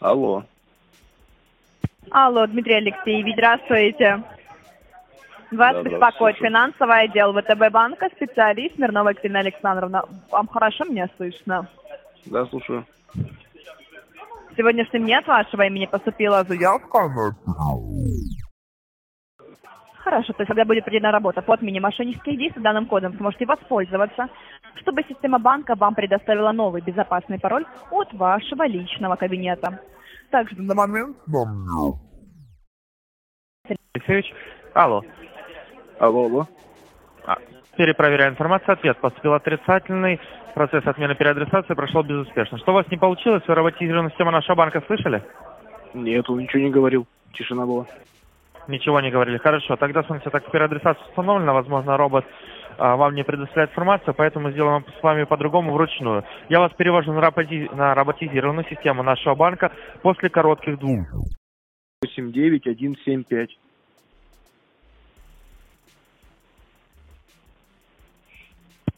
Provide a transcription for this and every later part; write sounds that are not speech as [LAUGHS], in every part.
Алло. Алло, Дмитрий Алексеевич, здравствуйте. Вас Да, да, беспокоит слушаю. финансовый отдел ВТБ банка, специалист Смирнова Екатерина Александровна. Вам хорошо меня слышно? Да, слушаю. Дне от вашего имени поступила заявка. Хорошо, то есть когда будет проведена работа по отмене мошеннических действий данным кодом, вы сможете воспользоваться, чтобы система банка вам предоставила новый безопасный пароль от вашего личного кабинета. Также на момент Алексеевич. Алло. Алло, алло. А, Перепроверяю информацию. Ответ поступил отрицательный. Процесс отмены переадресации прошел безуспешно. Что у вас не получилось? Вы роботизированную систему нашего банка слышали? Нет, он ничего не говорил. Тишина была. Ничего не говорили. Хорошо. Тогда, смотрите, так переадресация установлена, возможно, робот вам не предоставляет информацию, поэтому сделаем с вами по-другому вручную. Я вас перевожу на, роботи- на роботизированную систему нашего банка после коротких двух. 89175.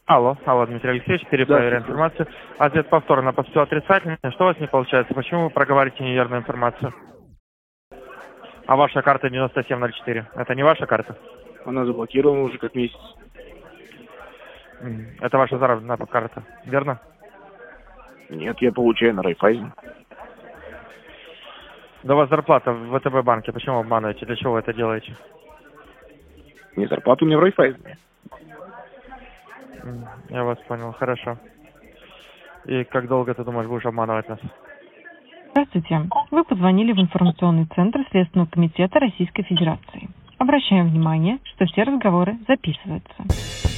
Алло, алло, Дмитрий Алексеевич, перепроверяю Да, информацию. Ответ повторно поступил отрицательный. Что у вас не получается? Почему вы проговариваете неверную информацию? А ваша карта 9704, это не ваша карта? Она заблокирована уже как месяц. Это ваша заработная карта, верно? Нет, я получаю на Райфайзен. Да у вас зарплата в ВТБ банке, почему обманываете? Для чего вы это делаете? Не зарплата у меня в Райфайзене. Я вас понял, хорошо. И как долго ты думаешь, будешь обманывать нас? Здравствуйте. Вы позвонили в информационный центр Следственного комитета Российской Федерации. Обращаем внимание, что все разговоры записываются.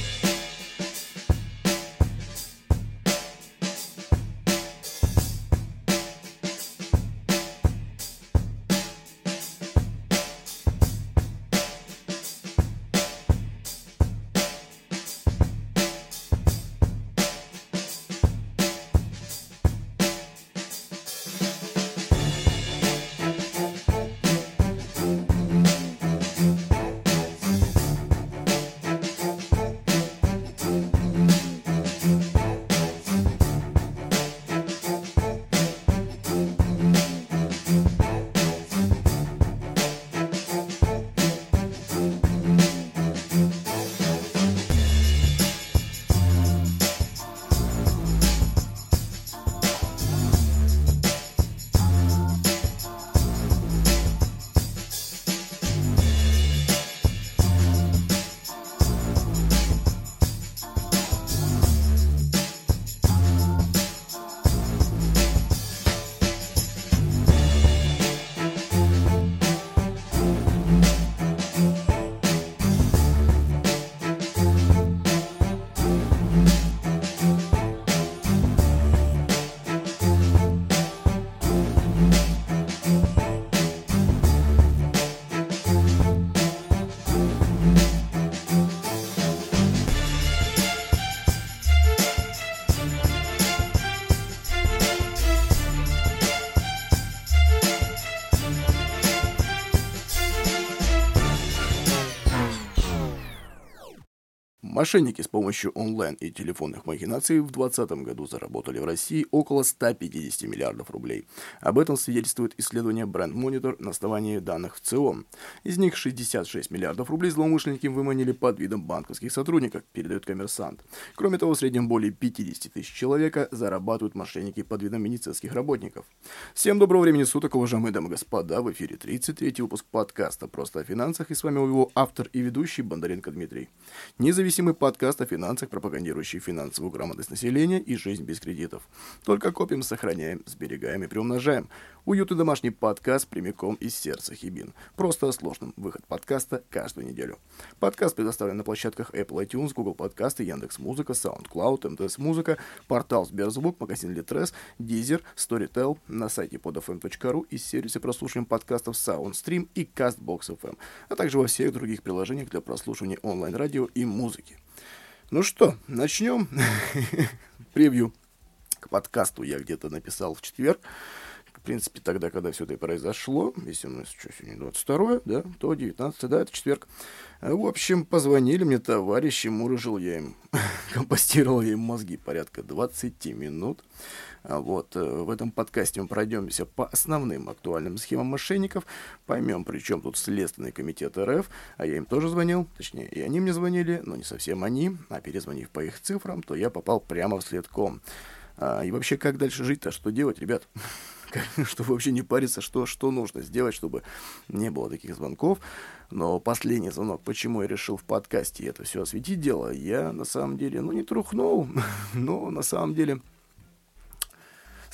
Мошенники с помощью онлайн и телефонных махинаций в 2020 году заработали в России около 150 миллиардов рублей. Об этом свидетельствует исследование Brand Monitor на основании данных в ЦИОМ. Из них 66 миллиардов рублей злоумышленники выманили под видом банковских сотрудников, передает коммерсант. Кроме того, в среднем более 50 тысяч человека зарабатывают мошенники под видом медицинских работников. Всем доброго времени суток, уважаемые дамы и господа. В эфире 33 выпуск подкаста «Просто о финансах» и с вами его автор и ведущий Бондаренко Дмитрий. Независимый подкаст о финансах, пропагандирующий финансовую грамотность населения и жизнь без кредитов. Только копим, сохраняем, сберегаем и приумножаем. Уютный домашний подкаст прямиком из сердца Хибин. Просто о сложном. Выход подкаста каждую неделю. Подкаст предоставлен на площадках Apple iTunes, Google Подкасты, Яндекс.Музыка, SoundCloud, МТС Музыка, портал Сберзвук, магазин Литрес, Deezer, Storytel, на сайте podfm.ru и сервисе прослушивания подкастов SoundStream и CastBox FM, а также во всех других приложениях для прослушивания онлайн-радио и музыки. Ну что, начнем. [LAUGHS] Превью к подкасту я где-то написал в четверг. Принципе, тогда, когда все это произошло, если у нас что, сегодня 22 да, то 19 да, это четверг. А, В общем, позвонили мне товарищи, мурыжил я им, [LAUGHS] компостировал им мозги порядка 20 минут. А вот э, в этом подкасте мы пройдемся по основным актуальным схемам мошенников, поймем, при чем тут Следственный комитет РФ, а я им тоже звонил, точнее, и они мне звонили, но не совсем они, а перезвонив по их цифрам, то я попал прямо в следком. А, и вообще, как дальше жить-то, что делать, ребят? [LAUGHS] [LAUGHS] чтобы вообще не париться, что, что нужно сделать, чтобы не было таких звонков. Но последний звонок, почему я решил в подкасте это все осветить дело, я на самом деле, ну, не трухнул, [LAUGHS] но на самом деле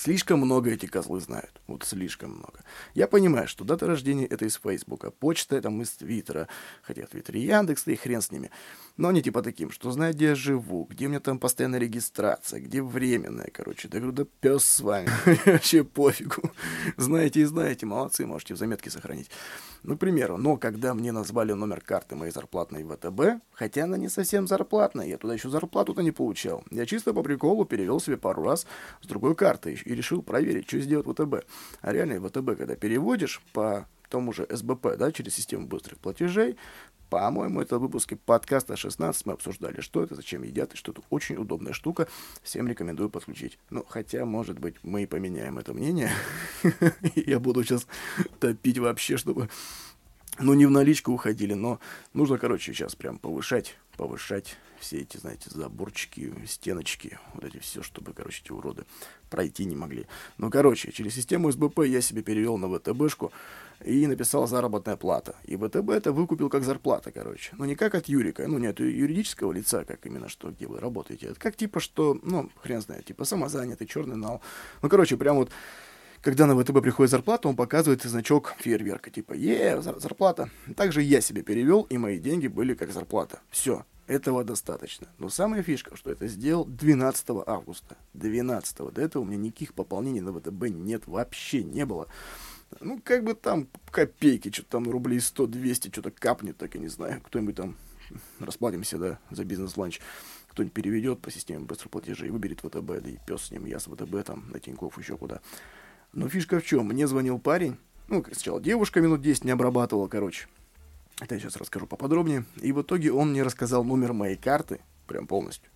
Слишком много эти козлы знают. Вот слишком много. Я понимаю, что дата рождения это из Фейсбука, почта это из Твиттера. Хотя в Твиттере Яндекс, да и хрен с ними. Но они типа таким, что знают, где я живу, где у меня там постоянная регистрация, где временная, короче. Да говорю, да пес с вами. [LAUGHS] Вообще пофигу. Знаете и знаете, молодцы, можете в заметке сохранить. Ну, к примеру, но когда мне назвали номер карты моей зарплатной ВТБ, хотя она не совсем зарплатная, я туда еще зарплату-то не получал. Я чисто по приколу перевел себе пару раз с другой карты и решил проверить, что сделать ВТБ. А реально ВТБ, когда переводишь по тому же СБП, да, через систему быстрых платежей, по-моему, это выпуске подкаста 16 мы обсуждали, что это, зачем едят, и что это очень удобная штука. Всем рекомендую подключить. Ну, хотя, может быть, мы и поменяем это мнение. [LAUGHS] Я буду сейчас топить вообще, чтобы ну, не в наличку уходили, но нужно, короче, сейчас прям повышать, повышать все эти, знаете, заборчики, стеночки, вот эти все, чтобы, короче, эти уроды пройти не могли. Ну, короче, через систему СБП я себе перевел на ВТБшку и написал заработная плата. И ВТБ это выкупил как зарплата, короче. Ну, не как от Юрика, ну, не от юридического лица, как именно, что, где вы работаете. Это как типа, что, ну, хрен знает, типа самозанятый, черный нал. Ну, короче, прям вот когда на ВТБ приходит зарплата, он показывает значок фейерверка, типа, е, зарплата. Также я себе перевел, и мои деньги были как зарплата. Все, этого достаточно. Но самая фишка, что это сделал 12 августа. 12 До этого у меня никаких пополнений на ВТБ нет, вообще не было. Ну, как бы там копейки, что-то там рублей 100-200, что-то капнет, так я не знаю. Кто-нибудь там [LAUGHS] расплатимся, да, за бизнес-ланч. Кто-нибудь переведет по системе быстрых платежей, выберет ВТБ, да и пес с ним, я с ВТБ, там, на Тинькофф, еще куда. Но фишка в чем? Мне звонил парень, ну, сначала девушка минут 10 не обрабатывала, короче. Это я сейчас расскажу поподробнее. И в итоге он мне рассказал номер моей карты, прям полностью.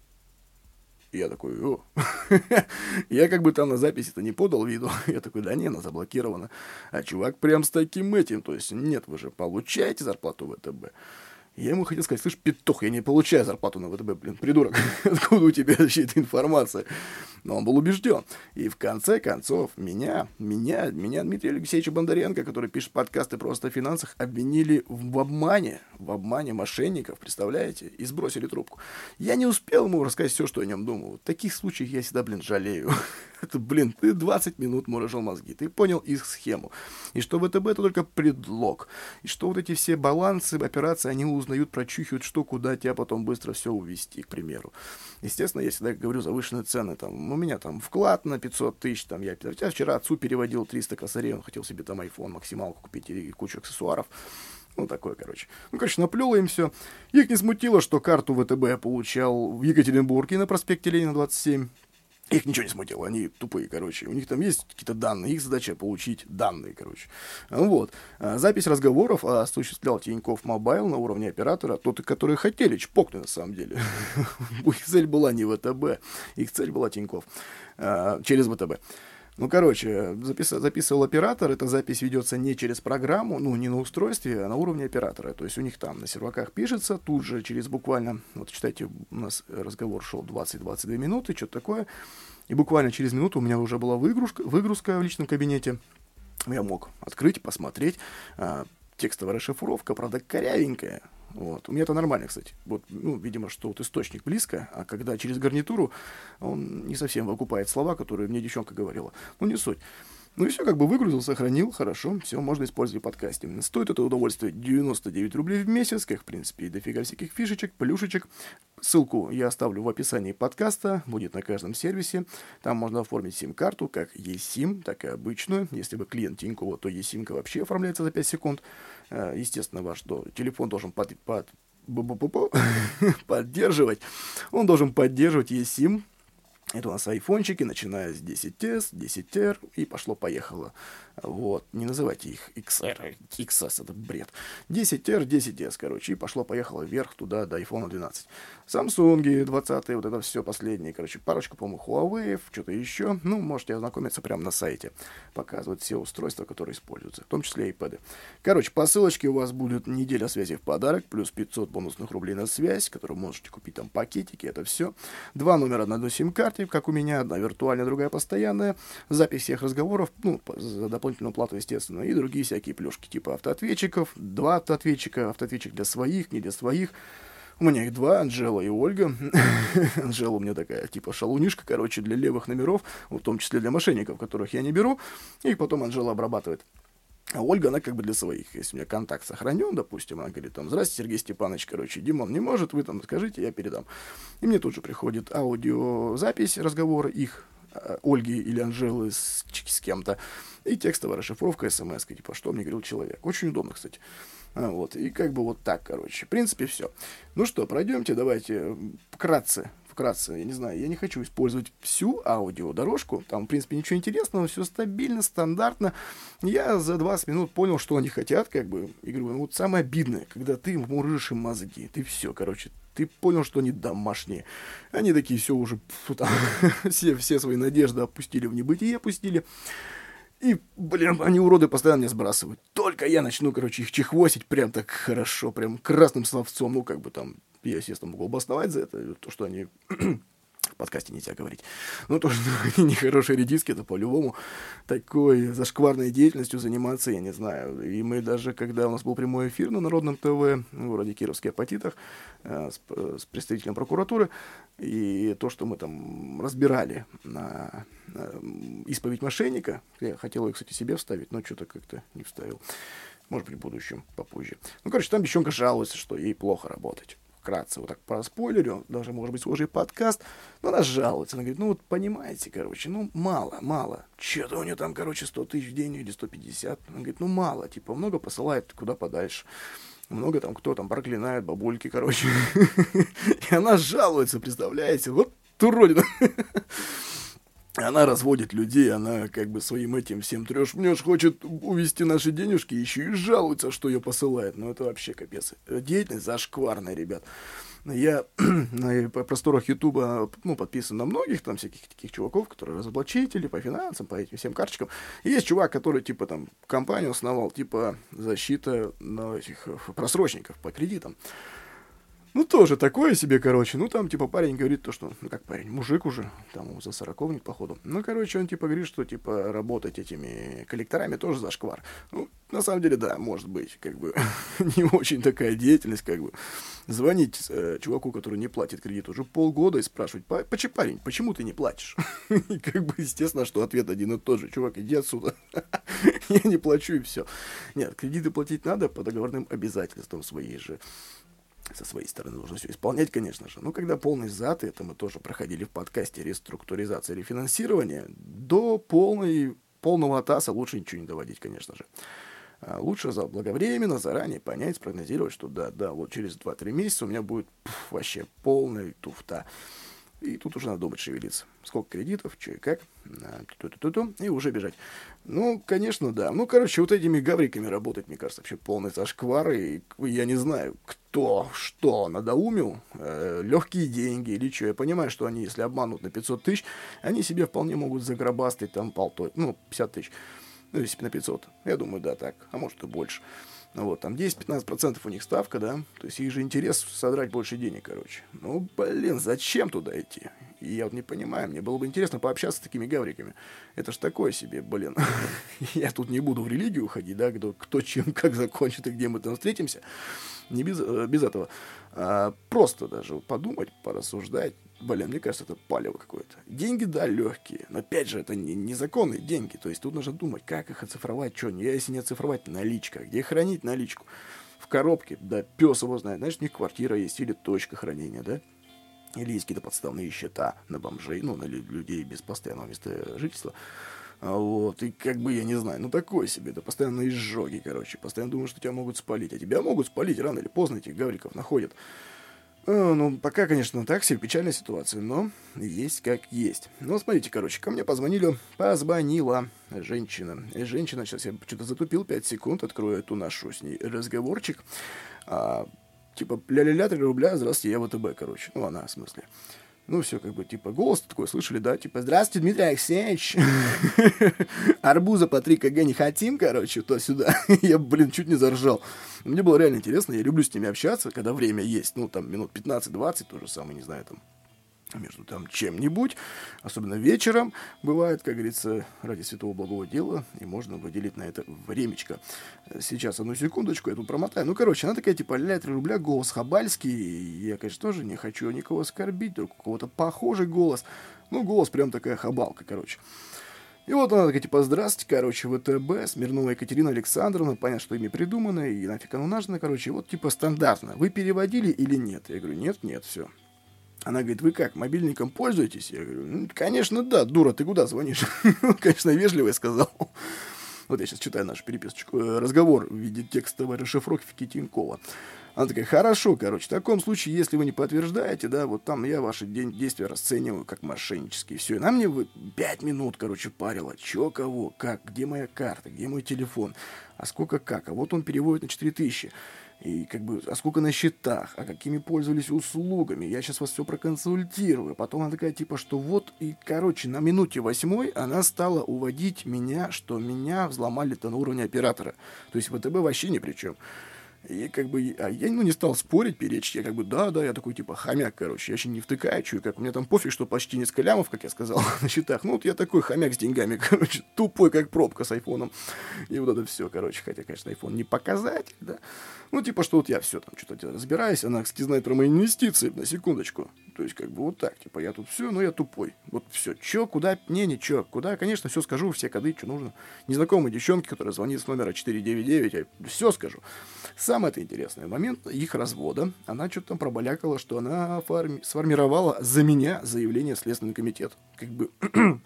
Я такой, о. [LAUGHS] я как бы там на записи-то не подал виду. [LAUGHS] я такой, да не, она заблокирована. А чувак прям с таким этим, то есть, нет, вы же получаете зарплату в ВТБ. Я ему хотел сказать, слышь, петух, я не получаю зарплату на ВТБ, блин, придурок. [LAUGHS] Откуда у тебя вообще эта информация? Но он был убежден. И в конце концов, меня, меня, меня Дмитрия Алексеевича Бондаренко, который пишет подкасты просто о финансах, обвинили в обмане, в обмане мошенников, представляете? И сбросили трубку. Я не успел ему рассказать все, что о нем думал. В таких случаях я всегда, блин, жалею. [LAUGHS] Это, блин, ты 20 минут морожил мозги, ты понял их схему. И что ВТБ это только предлог. И что вот эти все балансы, операции, они узнают, прочухивают, что куда тебя потом быстро все увести, к примеру. Естественно, я всегда говорю завышенные цены. Там, у меня там вклад на 500 тысяч, там, я, я вчера отцу переводил 300 косарей, он хотел себе там iPhone максималку купить и кучу аксессуаров. Ну, такое, короче. Ну, короче, наплело им все. Их не смутило, что карту ВТБ я получал в Екатеринбурге на проспекте Ленина 27. Их ничего не смутило, они тупые, короче. У них там есть какие-то данные, их задача получить данные, короче. Вот. А, запись разговоров осуществлял Тиньков Мобайл на уровне оператора, тот, которые хотели чпокнуть на самом деле. [LAUGHS] Их цель была не ВТБ, их цель была Тиньков а, через ВТБ. Ну, короче, запис, записывал оператор, эта запись ведется не через программу, ну, не на устройстве, а на уровне оператора. То есть у них там на серваках пишется, тут же через буквально, вот читайте, у нас разговор шел 20-22 минуты, что-то такое, и буквально через минуту у меня уже была выгрузка, выгрузка в личном кабинете. Я мог открыть, посмотреть, а, текстовая расшифровка, правда, корявенькая, вот. У меня это нормально, кстати. Вот, ну, видимо, что вот источник близко, а когда через гарнитуру, он не совсем выкупает слова, которые мне девчонка говорила. Ну, не суть. Ну и все, как бы выгрузил, сохранил, хорошо, все, можно использовать в подкасте. Стоит это удовольствие 99 рублей в месяц, как, в принципе, и дофига всяких фишечек, плюшечек. Ссылку я оставлю в описании подкаста, будет на каждом сервисе. Там можно оформить сим-карту, как eSIM, так и обычную. Если вы клиент Тинькова, то eSIM вообще оформляется за 5 секунд. Э, естественно, ваш телефон должен под, под, [LAUGHS] поддерживать. Он должен поддерживать eSIM Это у нас айфончики, начиная с 10s, 10R, и пошло-поехало. Вот, не называйте их XR, XS, это бред. 10R, 10s, короче, и пошло-поехало вверх туда до iPhone 12. Samsung 20, вот это все последнее, короче, парочка, по-моему, Huawei, что-то еще. Ну, можете ознакомиться прямо на сайте. Показывают все устройства, которые используются, в том числе и iPad. Короче, по ссылочке у вас будет неделя связи в подарок, плюс 500 бонусных рублей на связь, которую можете купить там пакетики, это все. Два номера на одной сим-карте, как у меня, одна виртуальная, другая постоянная. Запись всех разговоров, ну, за дополнительную плату, естественно, и другие всякие плюшки, типа автоответчиков, два автоответчика, автоответчик для своих, не для своих. У меня их два, Анжела и Ольга. [LAUGHS] Анжела у меня такая, типа, шалунишка, короче, для левых номеров, в том числе для мошенников, которых я не беру. И потом Анжела обрабатывает. А Ольга, она как бы для своих. Если у меня контакт сохранен, допустим, она говорит там, здрасте, Сергей Степанович, короче, Димон не может, вы там скажите, я передам. И мне тут же приходит аудиозапись разговора их, э, Ольги или Анжелы с, с кем-то, и текстовая расшифровка смс, типа, что мне говорил человек. Очень удобно, кстати. А, вот, и как бы вот так, короче. В принципе, все. Ну что, пройдемте, давайте вкратце, вкратце, я не знаю, я не хочу использовать всю аудиодорожку, там, в принципе, ничего интересного, все стабильно, стандартно. Я за 20 минут понял, что они хотят, как бы, и говорю, ну вот самое обидное, когда ты мурыжишь им мозги, ты все, короче, ты понял, что они домашние. Они такие все уже, фу, там, [LAUGHS] все, все свои надежды опустили в небытие, опустили. И, блин, они уроды постоянно меня сбрасывают. Только я начну, короче, их чехвосить прям так хорошо, прям красным словцом. Ну, как бы там, я, естественно, могу обосновать за это, то, что они [CLEARS THROAT] в подкасте нельзя говорить. Ну, то, что они нехорошие редиски, это по-любому такой зашкварной деятельностью заниматься, я не знаю. И мы даже, когда у нас был прямой эфир на Народном ТВ, в городе Кировске Апатитах, э, с, с представителем прокуратуры, и то, что мы там разбирали на, на исповедь мошенника, я хотел ее, кстати, себе вставить, но что-то как-то не вставил. Может в будущем, попозже. Ну, короче, там девчонка жалуется, что ей плохо работать вкратце вот так по спойлерю, даже, может быть, схожий подкаст, но она жалуется, она говорит, ну вот понимаете, короче, ну мало, мало, что-то у нее там, короче, 100 тысяч в день или 150, она говорит, ну мало, типа, много посылает куда подальше, много там, кто там проклинает, бабульки, короче, [LAUGHS] и она жалуется, представляете, вот уродина. [LAUGHS] Она разводит людей, она как бы своим этим всем трешь мнешь, хочет увести наши денежки, еще и жалуется, что ее посылает. Ну, это вообще капец. Деятельность зашкварная, ребят. Я [CLEARS THROAT] на просторах Ютуба ну, подписан на многих там всяких таких чуваков, которые разоблачители по финансам, по этим всем карточкам. И есть чувак, который типа там компанию основал, типа защита на этих э, просрочников по кредитам. Ну, тоже такое себе, короче. Ну, там, типа, парень говорит то, что... Ну, как парень, мужик уже, там, за сороковник, походу. Ну, короче, он, типа, говорит, что, типа, работать этими коллекторами тоже зашквар. Ну, на самом деле, да, может быть, как бы, [LAUGHS] не очень такая деятельность, как бы. Звонить э, чуваку, который не платит кредит уже полгода и спрашивать, почему, парень, почему ты не платишь? [LAUGHS] И, как бы, естественно, что ответ один и тот же. Чувак, иди отсюда. [LAUGHS] Я не плачу, и все. Нет, кредиты платить надо по договорным обязательствам своей же со своей стороны нужно все исполнять, конечно же. Но когда полный зад, это мы тоже проходили в подкасте реструктуризация или до полной, полного ТАСа лучше ничего не доводить, конечно же. А лучше заблаговременно, заранее понять, спрогнозировать, что да, да, вот через 2-3 месяца у меня будет пф, вообще полная туфта. И тут уже надо думать, шевелиться. Сколько кредитов, что и как. Ту -ту -ту -ту, и уже бежать. Ну, конечно, да. Ну, короче, вот этими гавриками работать, мне кажется, вообще полный зашквар. И я не знаю, кто, что надоумил. Э, легкие деньги или что. Я понимаю, что они, если обманут на 500 тысяч, они себе вполне могут загробастать там полтой, ну, 50 тысяч. Ну, если на 500. Я думаю, да, так. А может и больше. Вот, там 10-15% у них ставка, да, то есть их же интерес содрать больше денег, короче. Ну, блин, зачем туда идти? И я вот не понимаю, мне было бы интересно пообщаться с такими гавриками. Это ж такое себе, блин. [LAUGHS] я тут не буду в религию ходить, да, кто, кто чем, как закончит и где мы там встретимся. Не без, э, без этого. А, просто даже подумать, порассуждать, Блин, мне кажется, это палево какое-то. Деньги, да, легкие, но опять же, это не, незаконные деньги. То есть тут нужно думать, как их оцифровать, что, если не оцифровать, наличка, где хранить наличку. В коробке, да, пес его знает. Знаешь, у них квартира есть или точка хранения, да? Или есть какие-то подставные счета на бомжей, ну, на людей без постоянного места жительства. А вот, и как бы, я не знаю, ну такое себе, это постоянно изжоги, короче, постоянно думаю, что тебя могут спалить, а тебя могут спалить рано или поздно, этих гавриков находят. Э, ну, пока, конечно, так себе печальная ситуация, но есть как есть. Ну, смотрите, короче, ко мне позвонили, позвонила женщина. Женщина, сейчас я что-то затупил 5 секунд, открою эту нашу с ней разговорчик. А, типа, ля-ля-ля, 3 рубля, здравствуйте, я ВТБ, короче. Ну, она, в смысле. Ну, все, как бы, типа, голос такой слышали, да, типа, здравствуйте, Дмитрий Алексеевич. [LAUGHS] Арбуза по 3 кг не хотим, короче, то-сюда. [LAUGHS] я, блин, чуть не заржал. Мне было реально интересно, я люблю с ними общаться, когда время есть, ну, там, минут 15-20, то же самое, не знаю, там, между там чем-нибудь, особенно вечером, бывает, как говорится, ради святого благого дела, и можно выделить на это времечко. Сейчас, одну секундочку, я тут промотаю. Ну, короче, она такая, типа, ля 3 рубля, голос хабальский, я, конечно, тоже не хочу никого оскорбить, только у кого-то похожий голос, ну, голос прям такая хабалка, короче. И вот она такая, типа, здравствуйте, короче, ВТБ, Смирнова Екатерина Александровна, понятно, что имя придумано, и нафиг оно нужно, короче, вот, типа, стандартно. Вы переводили или нет? Я говорю, нет, нет, все. Она говорит, вы как, мобильником пользуетесь? Я говорю, ну, конечно, да, дура, ты куда звонишь? [LAUGHS] конечно, вежливо сказал. Вот я сейчас читаю нашу переписочку. Э, разговор в виде текстовой расшифровки Тинькова. Она такая, хорошо, короче, в таком случае, если вы не подтверждаете, да, вот там я ваши действия расцениваю как мошеннические. Все, и на мне пять минут, короче, парила. Че, кого, как, где моя карта, где мой телефон, а сколько как. А вот он переводит на 4000 и как бы, а сколько на счетах, а какими пользовались услугами, я сейчас вас все проконсультирую. Потом она такая, типа, что вот, и, короче, на минуте восьмой она стала уводить меня, что меня взломали-то на уровне оператора. То есть ВТБ вообще ни при чем. И как бы, а я ну, не стал спорить, перечить. Я как бы, да, да, я такой типа хомяк, короче. Я еще не втыкаю, чую, как у меня там пофиг, что почти несколько лямов, как я сказал, [LAUGHS] на счетах. Ну, вот я такой хомяк с деньгами, [LAUGHS] короче, тупой, как пробка с айфоном. И вот это все, короче. Хотя, конечно, айфон не показатель, да. Ну, типа, что вот я все там что-то разбираюсь. Она, кстати, знает про мои инвестиции, на секундочку. То есть, как бы вот так, типа, я тут все, но я тупой. Вот все, че, куда, не, ничего, куда, конечно, все скажу, все коды, что нужно. Незнакомые девчонки, которая звонит с номера 499, я все скажу. Самое это интересное, в момент их развода она что-то там пробалякала, что она форми- сформировала за меня заявление в Следственный комитет. Как бы [CLEARS THROAT]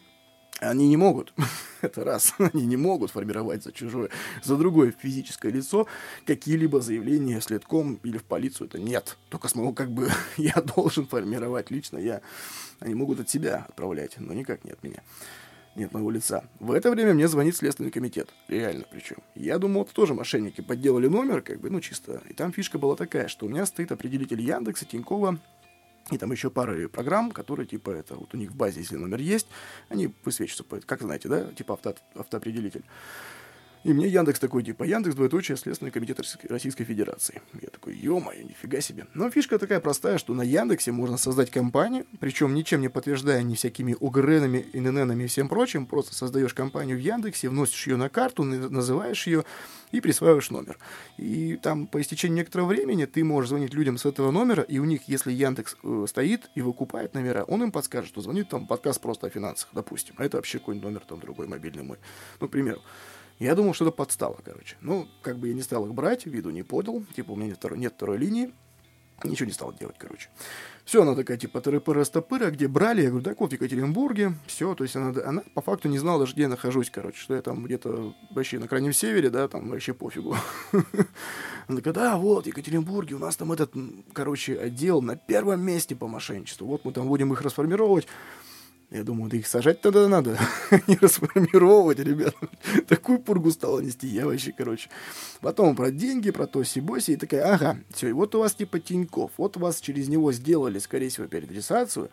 они не могут, [LAUGHS] это раз, [LAUGHS] они не могут формировать за чужое, за другое физическое лицо какие-либо заявления следком или в полицию, это нет. Только с моего, как бы, [LAUGHS] я должен формировать лично, я, они могут от себя отправлять, но никак не от меня. Нет моего лица. В это время мне звонит Следственный комитет. Реально причем. Я думал, это тоже мошенники подделали номер, как бы, ну, чисто. И там фишка была такая, что у меня стоит определитель Яндекса, Тинькова, и там еще пара программ, которые, типа, это вот у них в базе, если номер есть, они высвечиваются, как знаете, да, типа авто, автоопределитель. И мне Яндекс такой, типа, Яндекс, двоеточие, Следственный комитет Российской Федерации. Я такой, ё-моё, нифига себе. Но фишка такая простая, что на Яндексе можно создать компанию, причем ничем не подтверждая ни всякими УГРНами, ИННами и всем прочим, просто создаешь компанию в Яндексе, вносишь ее на карту, называешь ее и присваиваешь номер. И там по истечении некоторого времени ты можешь звонить людям с этого номера, и у них, если Яндекс э, стоит и выкупает номера, он им подскажет, что звонит там подкаст просто о финансах, допустим. А это вообще какой-нибудь номер там другой, мобильный мой. Ну, к примеру. Я думал, что это подстава, короче. Ну, как бы я не стал их брать, виду не подал. Типа, у меня нет второй, нет второй линии. Ничего не стал делать, короче. Все, она такая, типа, тыры-пыры стопыры, где брали? Я говорю, так вот, в Екатеринбурге. Все, то есть она, она по факту не знала даже, где я нахожусь, короче, что я там где-то вообще на крайнем севере, да, там вообще пофигу. [LAUGHS] Она такая, да, вот, в Екатеринбурге у нас там этот, короче, отдел на первом месте по мошенничеству. Вот мы там будем их расформировать. Я думаю, да их сажать тогда надо, [LAUGHS] не расформировать, ребят. [LAUGHS] Такую пургу стала нести я вообще, короче. Потом про деньги, про то боси и такая, ага, все, и вот у вас типа Тиньков, вот у вас через него сделали, скорее всего, переадресацию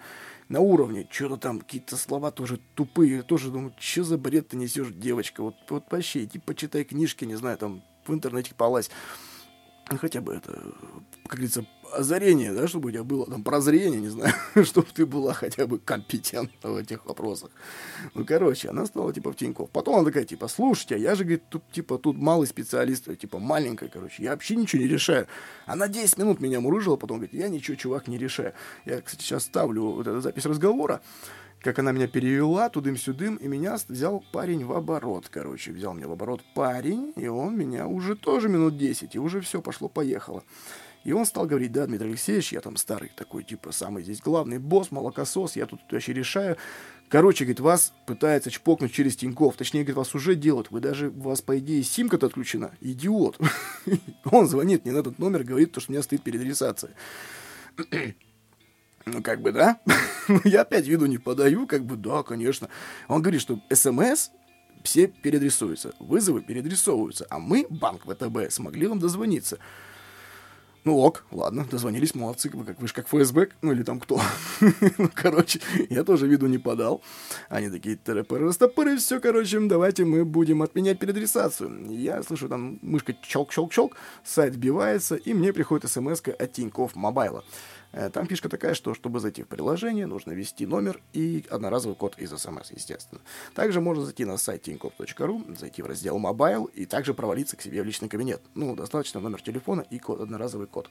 на уровне, что-то там, какие-то слова тоже тупые, тоже думаю, что за бред ты несешь, девочка, вот, вот вообще, иди почитай книжки, не знаю, там, в интернете полазь. Ну, хотя бы это, как говорится, озарение, да, чтобы у тебя было там прозрение, не знаю, [LAUGHS] чтобы ты была хотя бы компетентна в этих вопросах. Ну, короче, она стала типа в Тинькофф. Потом она такая, типа, слушайте, а я же, говорит, тут, типа, тут малый специалист, типа, маленькая, короче, я вообще ничего не решаю. Она 10 минут меня мурыжила, потом говорит, я ничего, чувак, не решаю. Я, кстати, сейчас ставлю вот эту запись разговора, как она меня перевела тудым-сюдым, и меня взял парень в оборот, короче, взял меня в оборот парень, и он меня уже тоже минут 10, и уже все пошло-поехало. И он стал говорить, да, Дмитрий Алексеевич, я там старый такой, типа, самый здесь главный босс, молокосос, я тут вообще решаю. Короче, говорит, вас пытается чпокнуть через Тиньков. Точнее, говорит, вас уже делают. Вы даже, у вас, по идее, симка-то отключена. Идиот. [LAUGHS] Он звонит мне на этот номер, говорит, что у меня стоит переадресация. Ну, как бы, да. [LAUGHS] Я опять виду не подаю, как бы, да, конечно. Он говорит, что СМС все переадресуются, вызовы переадресовываются, а мы, банк ВТБ, смогли вам дозвониться. Ну ок, ладно, дозвонились, молодцы, вы как, вы же как ФСБ, ну или там кто. [LAUGHS] ну, короче, я тоже виду не подал. Они такие, терапыры, растопыры, все, короче, давайте мы будем отменять переадресацию. Я слышу, там мышка щелк-щелк-щелк, сайт сбивается, и мне приходит смс от Тинькофф Мобайла. Там фишка такая, что чтобы зайти в приложение, нужно ввести номер и одноразовый код из смс, естественно. Также можно зайти на сайт tinkoff.ru, зайти в раздел Mobile и также провалиться к себе в личный кабинет. Ну, достаточно номер телефона и код, одноразовый код.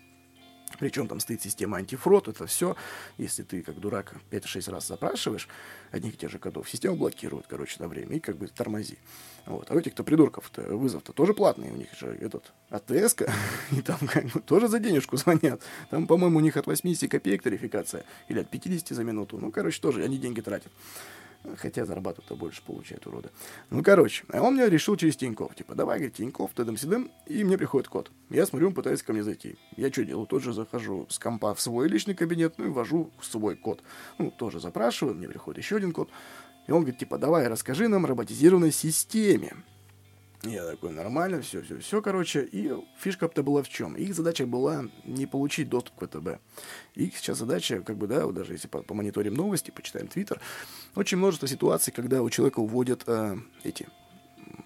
Причем там стоит система антифрод, это все. Если ты, как дурак, 5-6 раз запрашиваешь одних и тех же кодов, система блокирует, короче, на время и как бы тормози. Вот. А у этих-то придурков-то вызов-то тоже платный, у них же этот атс [LAUGHS] и там как бы тоже за денежку звонят. Там, по-моему, у них от 80 копеек тарификация, или от 50 за минуту. Ну, короче, тоже они деньги тратят. Хотя зарабатывают-то больше получают уроды. Ну, короче, а он мне решил через Тиньков. Типа, давай, говорит, Тиньков, тыдым сидым и мне приходит код. Я смотрю, он пытается ко мне зайти. Я что делаю? Тот же захожу с компа в свой личный кабинет, ну и ввожу свой код. Ну, тоже запрашиваю, мне приходит еще один код. И он говорит, типа, давай, расскажи нам роботизированной системе. Я такой, нормально, все, все, все, короче. И фишка-то была в чем? Их задача была не получить доступ к ВТБ. Их сейчас задача, как бы, да, вот даже если помониторим новости, почитаем Твиттер, очень множество ситуаций, когда у человека уводят э, эти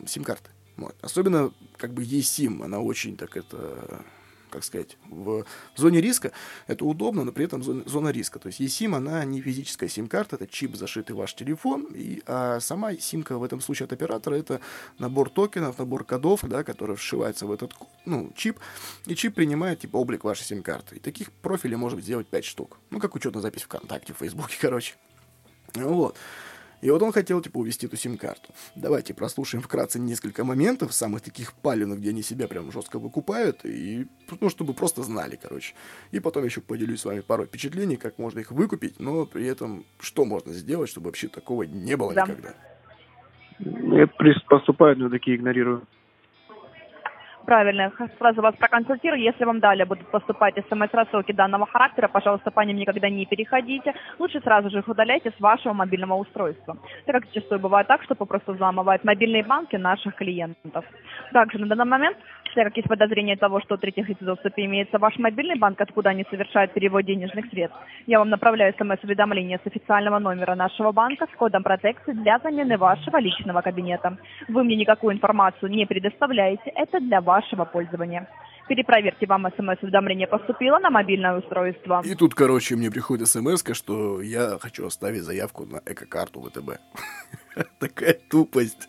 сим-карты. Вот. Особенно, как бы, eSIM, она очень так это как сказать, в зоне риска, это удобно, но при этом зона, зона риска. То есть eSIM, она не физическая сим-карта, это чип, зашитый в ваш телефон, и, а сама симка в этом случае от оператора это набор токенов, набор кодов, да, которые вшиваются в этот ну, чип, и чип принимает типа облик вашей сим-карты. И таких профилей может сделать 5 штук. Ну, как учетная запись ВКонтакте, в Фейсбуке, [LAUGHS] короче. Вот. И вот он хотел, типа, увести эту сим-карту. Давайте прослушаем вкратце несколько моментов, самых таких паленных, где они себя прям жестко выкупают, и, ну, чтобы просто знали, короче. И потом еще поделюсь с вами парой впечатлений, как можно их выкупить, но при этом что можно сделать, чтобы вообще такого не было да. никогда. Я поступаю, но такие игнорирую правильно. Сразу вас проконсультирую. Если вам далее будут поступать смс-рассылки данного характера, пожалуйста, по ним никогда не переходите. Лучше сразу же их удаляйте с вашего мобильного устройства. Так как зачастую бывает так, что попросту взламывают мобильные банки наших клиентов. Также на данный момент так как есть подозрение того, что у третьих лиц в доступе имеется ваш мобильный банк, откуда они совершают перевод денежных средств, я вам направляю смс-уведомление с официального номера нашего банка с кодом протекции для замены вашего личного кабинета. Вы мне никакую информацию не предоставляете, это для вашего пользования. Перепроверьте, вам смс-уведомление поступило на мобильное устройство. И тут, короче, мне приходит смс что я хочу оставить заявку на эко-карту ВТБ. [LAUGHS] Такая тупость.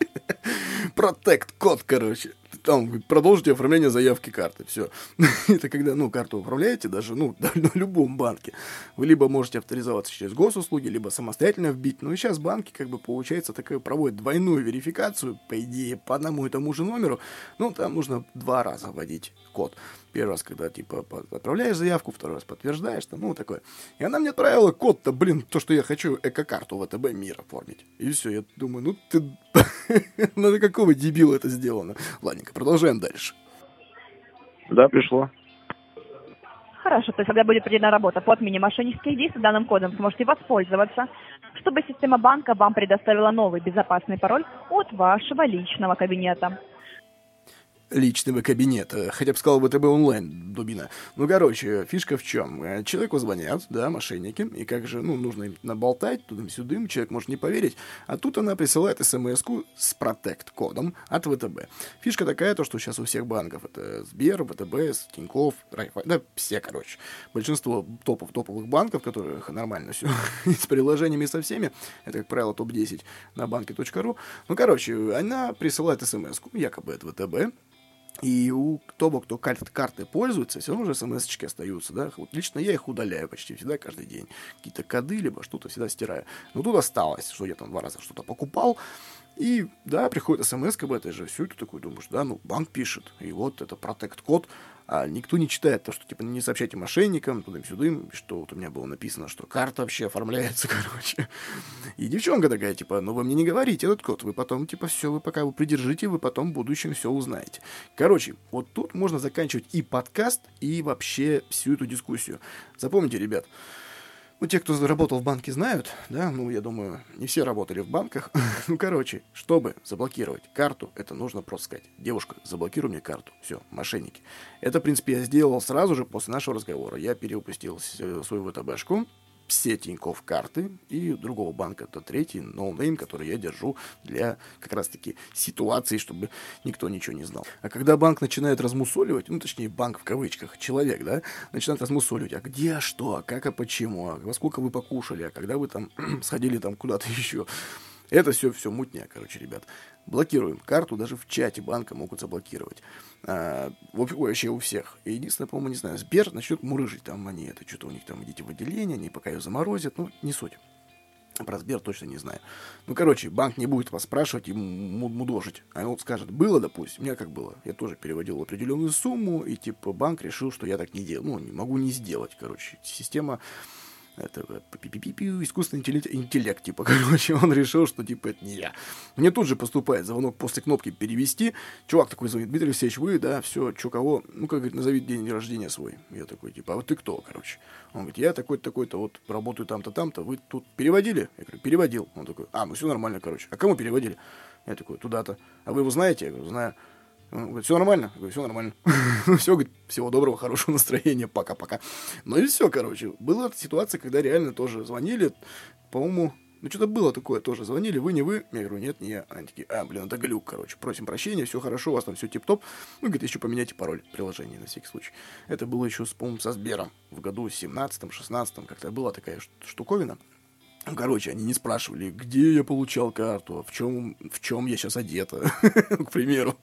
Протект код, короче там, продолжите оформление заявки карты, все. [LAUGHS] Это когда, ну, карту управляете, даже, ну, [LAUGHS] на любом банке, вы либо можете авторизоваться через госуслуги, либо самостоятельно вбить, и сейчас банки, как бы, получается, такая проводят двойную верификацию, по идее, по одному и тому же номеру, ну, там нужно два раза вводить код. Первый раз, когда, типа, отправляешь заявку, второй раз подтверждаешь, там, ну, такое. И она мне отправила код-то, блин, то, что я хочу эко-карту ВТБ мир оформить. И все, я думаю, ну, ты... [LAUGHS] ну, на какого дебила это сделано? Ладненько, продолжаем дальше. Да, пришло. Хорошо, то есть когда будет проведена работа по отмене мошеннических действий, данным кодом сможете воспользоваться, чтобы система банка вам предоставила новый безопасный пароль от вашего личного кабинета личного кабинета. Хотя бы сказал ВТБ онлайн, дубина. Ну, короче, фишка в чем? Э, человеку звонят, да, мошенники, и как же, ну, нужно им наболтать туда-сюда, человек может не поверить, а тут она присылает смс с протект-кодом от ВТБ. Фишка такая, то, что сейчас у всех банков, это Сбер, ВТБ, Тинькофф, Райфай, да, все, короче. Большинство топов, топовых банков, которых нормально все [LAUGHS] с приложениями со всеми, это, как правило, топ-10 на банке.ру. Ну, короче, она присылает смс якобы от ВТБ, и у того, кто карт, карты пользуется, все равно уже смс остаются, да. Вот лично я их удаляю почти всегда, каждый день. Какие-то коды, либо что-то всегда стираю. Но тут осталось, что я там два раза что-то покупал. И, да, приходит смс об этой же, все, и ты такой думаешь, да, ну, банк пишет, и вот это протект-код, А никто не читает то, что, типа, не сообщайте мошенникам, туда-сюда, что вот у меня было написано, что карта вообще оформляется, [LAUGHS] короче. И девчонка такая, типа, ну вы мне не говорите этот код, вы потом, типа, все, вы пока вы придержите, вы потом в будущем все узнаете. Короче, вот тут можно заканчивать и подкаст, и вообще всю эту дискуссию. Запомните, ребят, ну, те, кто работал в банке, знают, да, ну, я думаю, не все работали в банках. [LAUGHS] ну, короче, чтобы заблокировать карту, это нужно просто сказать, девушка, заблокируй мне карту. Все, мошенники. Это, в принципе, я сделал сразу же после нашего разговора. Я перевыпустил свою ВТБшку, все Тинькофф карты и другого банка, это третий no name, который я держу для как раз-таки ситуации, чтобы никто ничего не знал. А когда банк начинает размусоливать, ну, точнее, банк в кавычках, человек, да, начинает размусоливать, а где, а что, а как, а почему, а во сколько вы покушали, а когда вы там [CLEARS THROAT] сходили там куда-то [LAUGHS] еще, это все, все мутня, короче, ребят. Блокируем карту, даже в чате банка могут заблокировать. А, вообще у всех. И единственное, по-моему, не знаю, Сбер начнет мурыжить там они, это что-то у них там идите в отделение, они пока ее заморозят, ну, не суть. Про Сбер точно не знаю. Ну, короче, банк не будет вас спрашивать и мудожить. А он скажет, было, допустим, у меня как было. Я тоже переводил определенную сумму, и типа банк решил, что я так не делаю. Ну, не могу не сделать, короче. Система это искусственный интеллект, типа, [LAUGHS] короче, он решил, что, типа, это не я. Мне тут же поступает звонок после кнопки «Перевести». Чувак такой звонит, Дмитрий Алексеевич, вы, да, все, что, кого? Ну, как говорит, назови день рождения свой. Я такой, типа, а вот ты кто, короче? Он говорит, я такой-то, такой-то, вот, работаю там-то, там-то, вы тут переводили? Я говорю, переводил. Он такой, а, ну все нормально, короче. А кому переводили? Я такой, туда-то. А вы его знаете? Я говорю, знаю. Он говорит, все нормально? Я говорю, все нормально. [LAUGHS] ну все, говорит, всего доброго, хорошего настроения, пока-пока. Ну и все, короче. Была ситуация, когда реально тоже звонили, по-моему, ну, что-то было такое тоже. Звонили, вы, не вы? Я говорю, нет, не я. Они такие, а, блин, это глюк, короче. Просим прощения, все хорошо, у вас там все тип-топ. Ну, говорит, еще поменяйте пароль приложения на всякий случай. Это было еще, по-моему, со Сбером. В году 17-16 как-то была такая штуковина. Ну, короче, они не спрашивали, где я получал карту, в чем, в чем я сейчас одета, [LAUGHS] к примеру.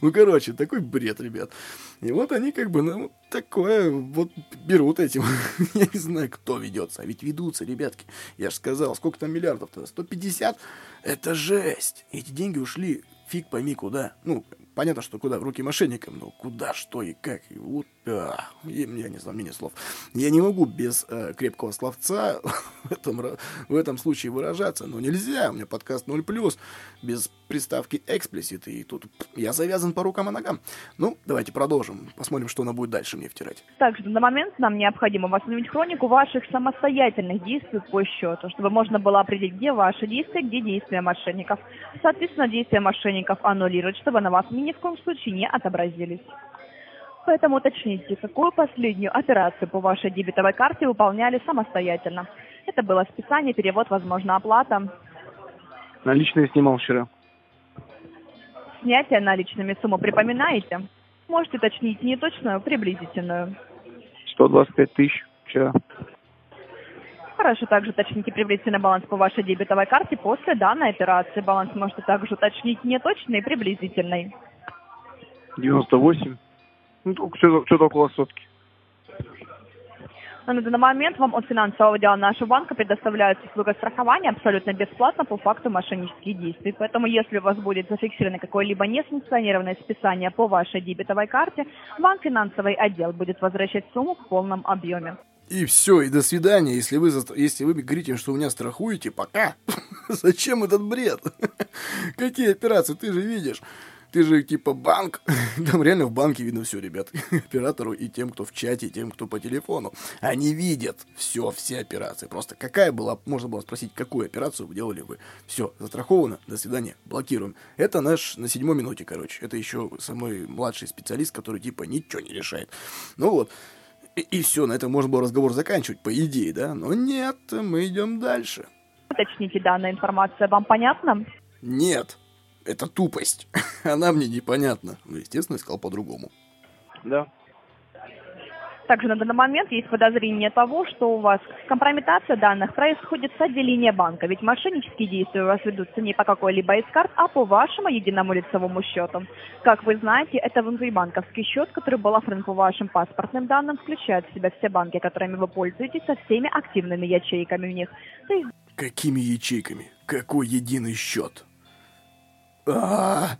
Ну, короче, такой бред, ребят. И вот они как бы, ну, такое вот берут этим. [LAUGHS] я не знаю, кто ведется. А ведь ведутся, ребятки. Я же сказал, сколько там миллиардов-то? 150? Это жесть. Эти деньги ушли фиг пойми куда. Ну, понятно, что куда, в руки мошенникам, но куда, что и как. И вот, а, я, я не знаю, мне слов. Я не могу без э, крепкого словца [LAUGHS] в этом, в этом случае выражаться, но нельзя, у меня подкаст 0+, без приставки explicit, и тут я завязан по рукам и ногам. Ну, давайте продолжим, посмотрим, что она будет дальше мне втирать. Также на момент нам необходимо восстановить хронику ваших самостоятельных действий по счету, чтобы можно было определить, где ваши действия, где действия мошенников. Соответственно, действия мошенников аннулировать, чтобы на вас ни в коем случае не отобразились. Поэтому уточните, какую последнюю операцию по вашей дебетовой карте выполняли самостоятельно. Это было списание, перевод, возможно, оплата. Наличные снимал вчера. Снятие наличными сумму припоминаете? Можете уточнить не точную, приблизительную. 125 тысяч вчера. Хорошо, также уточните приблизительный баланс по вашей дебетовой карте после данной операции. Баланс можете также уточнить неточный и приблизительный. 98. Ну, что-то, что около сотки. На данный момент вам от финансового дела нашего банка предоставляется услуга страхования абсолютно бесплатно по факту мошеннических действий. Поэтому, если у вас будет зафиксировано какое-либо несанкционированное списание по вашей дебетовой карте, вам финансовый отдел будет возвращать сумму в полном объеме. И все, и до свидания. Если вы, если вы говорите, что у меня страхуете, пока. [LAUGHS] Зачем этот бред? [LAUGHS] Какие операции, ты же видишь. Ты же типа банк. [LAUGHS] Там реально в банке видно все, ребят. [LAUGHS] Оператору и тем, кто в чате, и тем, кто по телефону. Они видят все, все операции. Просто какая была, можно было спросить, какую операцию вы делали вы. Все, застраховано, до свидания, блокируем. Это наш на седьмой минуте, короче. Это еще самый младший специалист, который типа ничего не решает. Ну вот. И, и все, на этом можно было разговор заканчивать, по идее, да? Но нет, мы идем дальше. Уточните, данная информация вам понятна? Нет это тупость. [LAUGHS] Она мне непонятна. Ну, естественно, искал по-другому. Да. Также на данный момент есть подозрение того, что у вас компрометация данных происходит с отделения банка, ведь мошеннические действия у вас ведутся не по какой-либо из карт, а по вашему единому лицевому счету. Как вы знаете, это внутрибанковский счет, который был оформлен по вашим паспортным данным, включает в себя все банки, которыми вы пользуетесь, со всеми активными ячейками в них. Есть... Какими ячейками? Какой единый счет? А,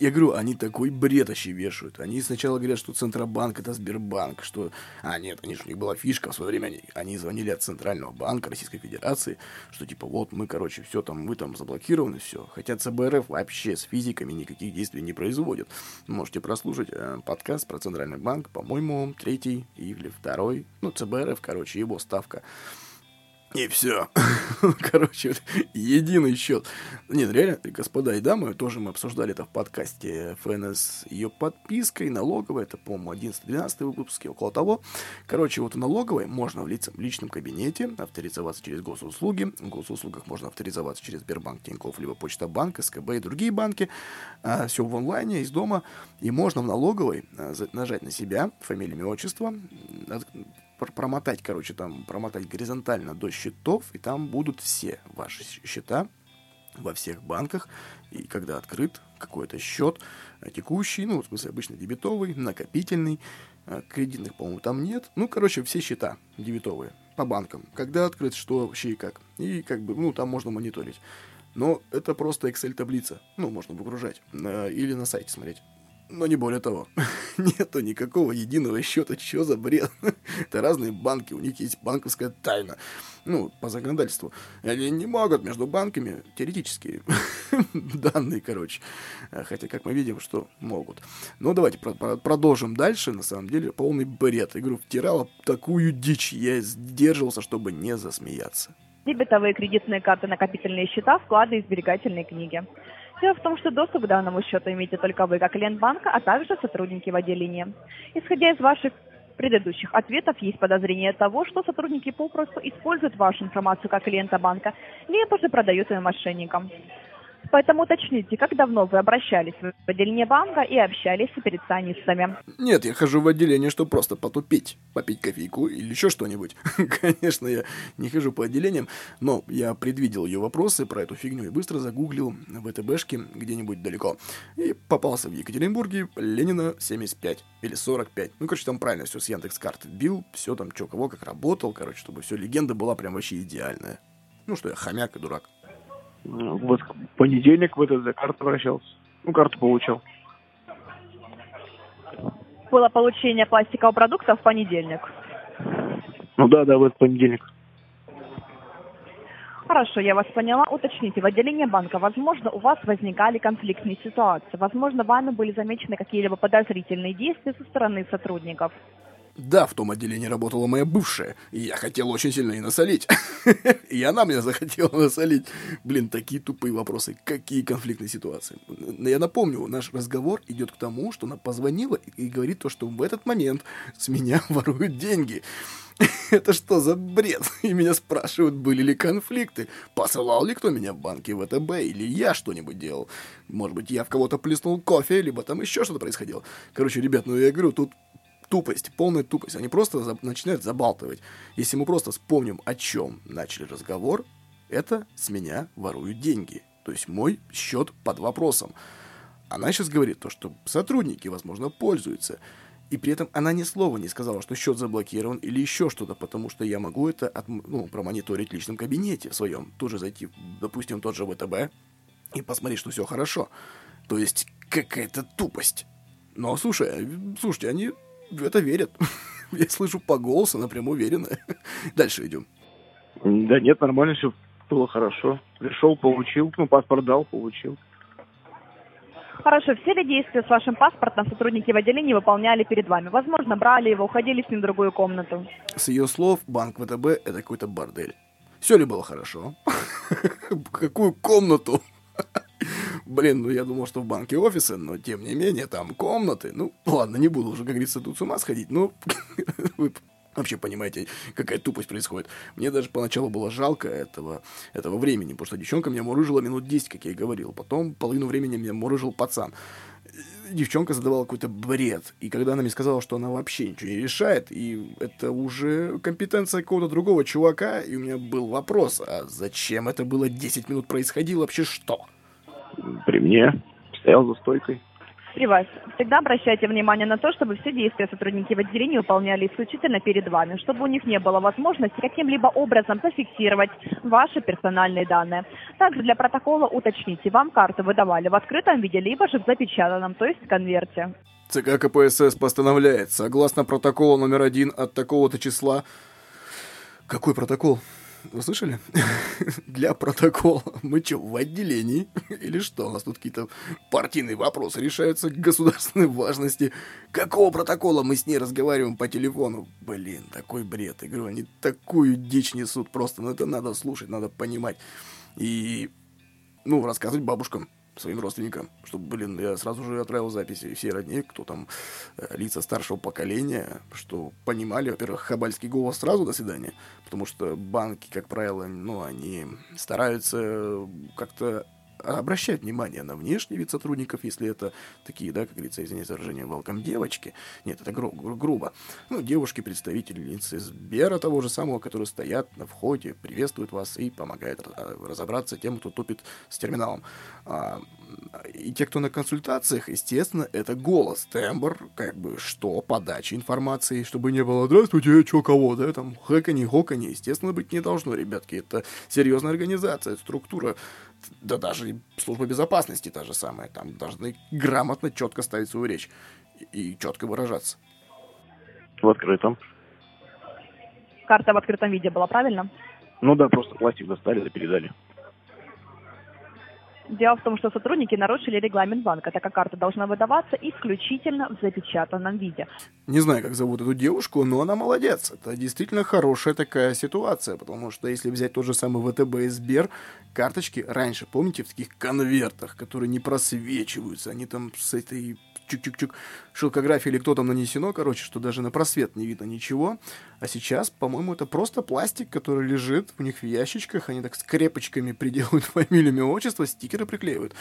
я говорю, они такой бред вообще вешают. Они сначала говорят, что Центробанк это Сбербанк, что... А, нет, они же, у них была фишка в свое время, они, они звонили от Центрального банка Российской Федерации, что типа вот мы, короче, все там, вы там заблокированы, все. Хотя ЦБРФ вообще с физиками никаких действий не производит. Можете прослушать э, подкаст про Центральный банк, по-моему, третий или второй. Ну, ЦБРФ, короче, его ставка. И все. [LAUGHS] Короче, единый счет. Нет, реально, господа и дамы, тоже мы обсуждали это в подкасте ФНС ее подпиской, налоговой, это, по-моему, 11-12 выпуске, около того. Короче, вот в налоговой можно в, лице, в личном кабинете авторизоваться через госуслуги. В госуслугах можно авторизоваться через Сбербанк, Тинькофф, либо Почта Банк, СКБ и другие банки. А, все в онлайне, из дома. И можно в налоговой а, нажать на себя, фамилия, имя, отчество, промотать, короче, там, промотать горизонтально до счетов, и там будут все ваши счета во всех банках, и когда открыт какой-то счет э, текущий, ну, в смысле, обычно дебетовый, накопительный, э, кредитных, по-моему, там нет. Ну, короче, все счета дебетовые по банкам. Когда открыт, что вообще и как. И как бы, ну, там можно мониторить. Но это просто Excel-таблица. Ну, можно выгружать. Э, или на сайте смотреть. Но не более того. [LAUGHS] Нету никакого единого счета. Что за бред? [LAUGHS] Это разные банки, у них есть банковская тайна. Ну, по законодательству. Они не могут между банками теоретически [LAUGHS] данные, короче. Хотя, как мы видим, что могут. Ну, давайте про- про- продолжим дальше. На самом деле, полный бред. Игру втирала такую дичь. Я сдерживался, чтобы не засмеяться. Дебетовые кредитные карты, накопительные счета, вклады и сберегательные книги. Дело в том, что доступ к данному счету имеете только вы, как клиент банка, а также сотрудники в отделении. Исходя из ваших предыдущих ответов, есть подозрение того, что сотрудники попросту используют вашу информацию как клиента банка, либо же продают ее мошенникам. Поэтому уточните, как давно вы обращались в отделение банка и общались с операционистами? Нет, я хожу в отделение, чтобы просто потупить, попить кофейку или еще что-нибудь. [LAUGHS] Конечно, я не хожу по отделениям, но я предвидел ее вопросы про эту фигню и быстро загуглил в ВТБшке где-нибудь далеко. И попался в Екатеринбурге Ленина 75 или 45. Ну, короче, там правильно все с Яндекс карты бил, все там, что, кого как работал, короче, чтобы все, легенда была прям вообще идеальная. Ну, что я хомяк и дурак. Вот в понедельник в этот за карту обращался. Ну, карту получил. Было получение пластикового продукта в понедельник. Ну да, да, в этот понедельник. Хорошо, я вас поняла. Уточните, в отделении банка, возможно, у вас возникали конфликтные ситуации. Возможно, вами были замечены какие-либо подозрительные действия со стороны сотрудников. Да, в том отделении работала моя бывшая, и я хотел очень сильно ей насолить. [LAUGHS] И она мне захотела насолить. Блин, такие тупые вопросы. Какие конфликтные ситуации. Я напомню, наш разговор идет к тому, что она позвонила и говорит то, что в этот момент с меня [LAUGHS] воруют деньги. [LAUGHS] Это что за бред? И меня спрашивают, были ли конфликты, посылал ли кто меня в банки ВТБ, или я что-нибудь делал. Может быть, я в кого-то плеснул кофе, либо там еще что-то происходило. Короче, ребят, ну я говорю, тут тупость, полная тупость. Они просто за, начинают забалтывать. Если мы просто вспомним, о чем начали разговор, это с меня воруют деньги. То есть мой счет под вопросом. Она сейчас говорит то, что сотрудники, возможно, пользуются. И при этом она ни слова не сказала, что счет заблокирован или еще что-то, потому что я могу это от, ну, промониторить в личном кабинете в своем. Тоже зайти, допустим, тот же ВТБ и посмотреть, что все хорошо. То есть какая-то тупость. Но слушай, слушайте, они в это верят. [LAUGHS] Я слышу по голосу, она прям уверена. [LAUGHS] Дальше идем. Да нет, нормально все было хорошо. Пришел, получил, ну, паспорт дал, получил. Хорошо, все ли действия с вашим паспортом сотрудники в отделении выполняли перед вами? Возможно, брали его, уходили с ним в другую комнату. С ее слов, банк ВТБ – это какой-то бордель. Все ли было хорошо? [LAUGHS] Какую комнату? Блин, ну я думал, что в банке офисы, но тем не менее, там комнаты. Ну, ладно, не буду уже, как говорится, тут с ума сходить. Ну, [LAUGHS] вы вообще понимаете, какая тупость происходит. Мне даже поначалу было жалко этого, этого времени, потому что девчонка меня мурыжила минут 10, как я и говорил. Потом половину времени меня мурыжил пацан. Девчонка задавала какой-то бред. И когда она мне сказала, что она вообще ничего не решает, и это уже компетенция какого-то другого чувака, и у меня был вопрос, а зачем это было 10 минут происходило, вообще что? При мне. Стоял за стойкой. При вас всегда обращайте внимание на то, чтобы все действия сотрудники в отделении выполняли исключительно перед вами, чтобы у них не было возможности каким-либо образом зафиксировать ваши персональные данные. Также для протокола уточните, вам карту выдавали в открытом виде, либо же в запечатанном, то есть в конверте. ЦК КПСС постановляет, согласно протоколу номер один от такого-то числа... Какой протокол? Вы слышали? [LAUGHS] Для протокола. Мы что, в отделении? [LAUGHS] Или что? У нас тут какие-то партийные вопросы решаются государственной важности. Какого протокола мы с ней разговариваем по телефону? Блин, такой бред. Я говорю, они такую дичь несут просто. Но ну, это надо слушать, надо понимать. И, ну, рассказывать бабушкам своим родственникам, чтобы, блин, я сразу же отправил записи. Все родни, кто там, э, лица старшего поколения, что понимали, во-первых, хабальский голос сразу, до свидания, потому что банки, как правило, ну, они стараются как-то обращать внимание на внешний вид сотрудников, если это такие, да, как говорится, извините за выражение, welcome девочки. Нет, это гру- гру- грубо. Ну, девушки, представительницы Сбера того же самого, которые стоят на входе, приветствуют вас и помогают разобраться тем, кто тупит с терминалом. А, и те, кто на консультациях, естественно, это голос, тембр, как бы, что, подача информации, чтобы не было «Здравствуйте, чё, кого?» Да, там, хэкани, хокани, естественно, быть не должно, ребятки. Это серьезная организация, структура да даже служба безопасности та же самая, там должны грамотно, четко ставить свою речь и, и четко выражаться. В открытом. Карта в открытом виде была, правильно? Ну да, просто пластик достали, да передали. Дело в том, что сотрудники нарушили регламент банка, так как карта должна выдаваться исключительно в запечатанном виде. Не знаю, как зовут эту девушку, но она молодец. Это действительно хорошая такая ситуация, потому что если взять тот же самый ВТБ и Сбер, карточки раньше, помните, в таких конвертах, которые не просвечиваются, они там с этой чук-чук-чук шелкографии или кто там нанесено, короче, что даже на просвет не видно ничего. А сейчас, по-моему, это просто пластик, который лежит у них в ящичках, они так с крепочками приделывают [LAUGHS] фамилию, имя, отчество, стикеры приклеивают.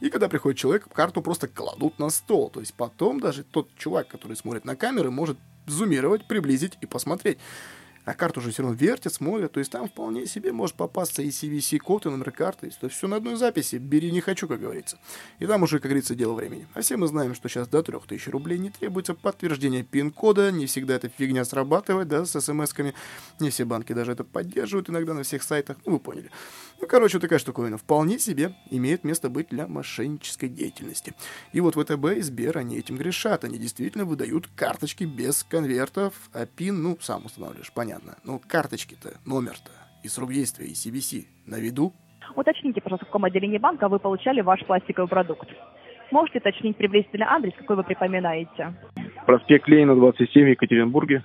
И когда приходит человек, карту просто кладут на стол. То есть потом даже тот чувак, который смотрит на камеры, может зумировать, приблизить и посмотреть а карту уже все равно вертят, смотрят, то есть там вполне себе может попасться и CVC-код, и номер карты, то есть все на одной записи, бери не хочу, как говорится. И там уже, как говорится, дело времени. А все мы знаем, что сейчас до 3000 рублей не требуется подтверждение пин-кода, не всегда эта фигня срабатывает, да, с смс-ками, не все банки даже это поддерживают иногда на всех сайтах, ну вы поняли. Ну, короче, вот такая штуковина вполне себе имеет место быть для мошеннической деятельности. И вот ВТБ и Сбер, они этим грешат, они действительно выдают карточки без конвертов, а пин, ну, сам устанавливаешь, понятно. Ну, карточки-то, номер-то и срок действия, и CBC на виду. Уточните, пожалуйста, в каком отделении банка вы получали ваш пластиковый продукт. Можете уточнить приблизительный адрес, какой вы припоминаете? Проспект Ленина, 27, в Екатеринбурге.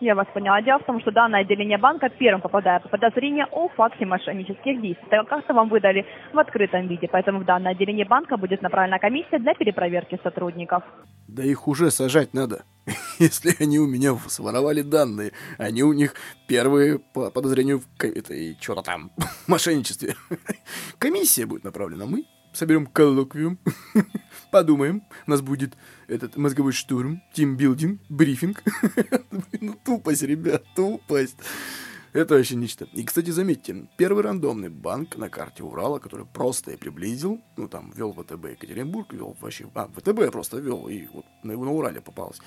Я вас поняла. Дело в том, что данное отделение банка первым попадает по подозрение о факте мошеннических действий, так как вам выдали в открытом виде. Поэтому в данное отделение банка будет направлена комиссия для перепроверки сотрудников. Да их уже сажать надо. [LAUGHS] Если они у меня своровали данные, они у них первые по подозрению в это и что-то там мошенничестве. [LAUGHS] Комиссия будет направлена. Мы соберем коллоквиум, [LAUGHS] подумаем, у нас будет этот мозговой штурм, тимбилдинг, брифинг. [LAUGHS] ну, тупость, ребят, тупость. Это вообще нечто. И, кстати, заметьте, первый рандомный банк на карте Урала, который просто я приблизил, ну, там, вел ВТБ Екатеринбург, вел вообще... А, ВТБ просто вел, и вот на, на Урале попалось.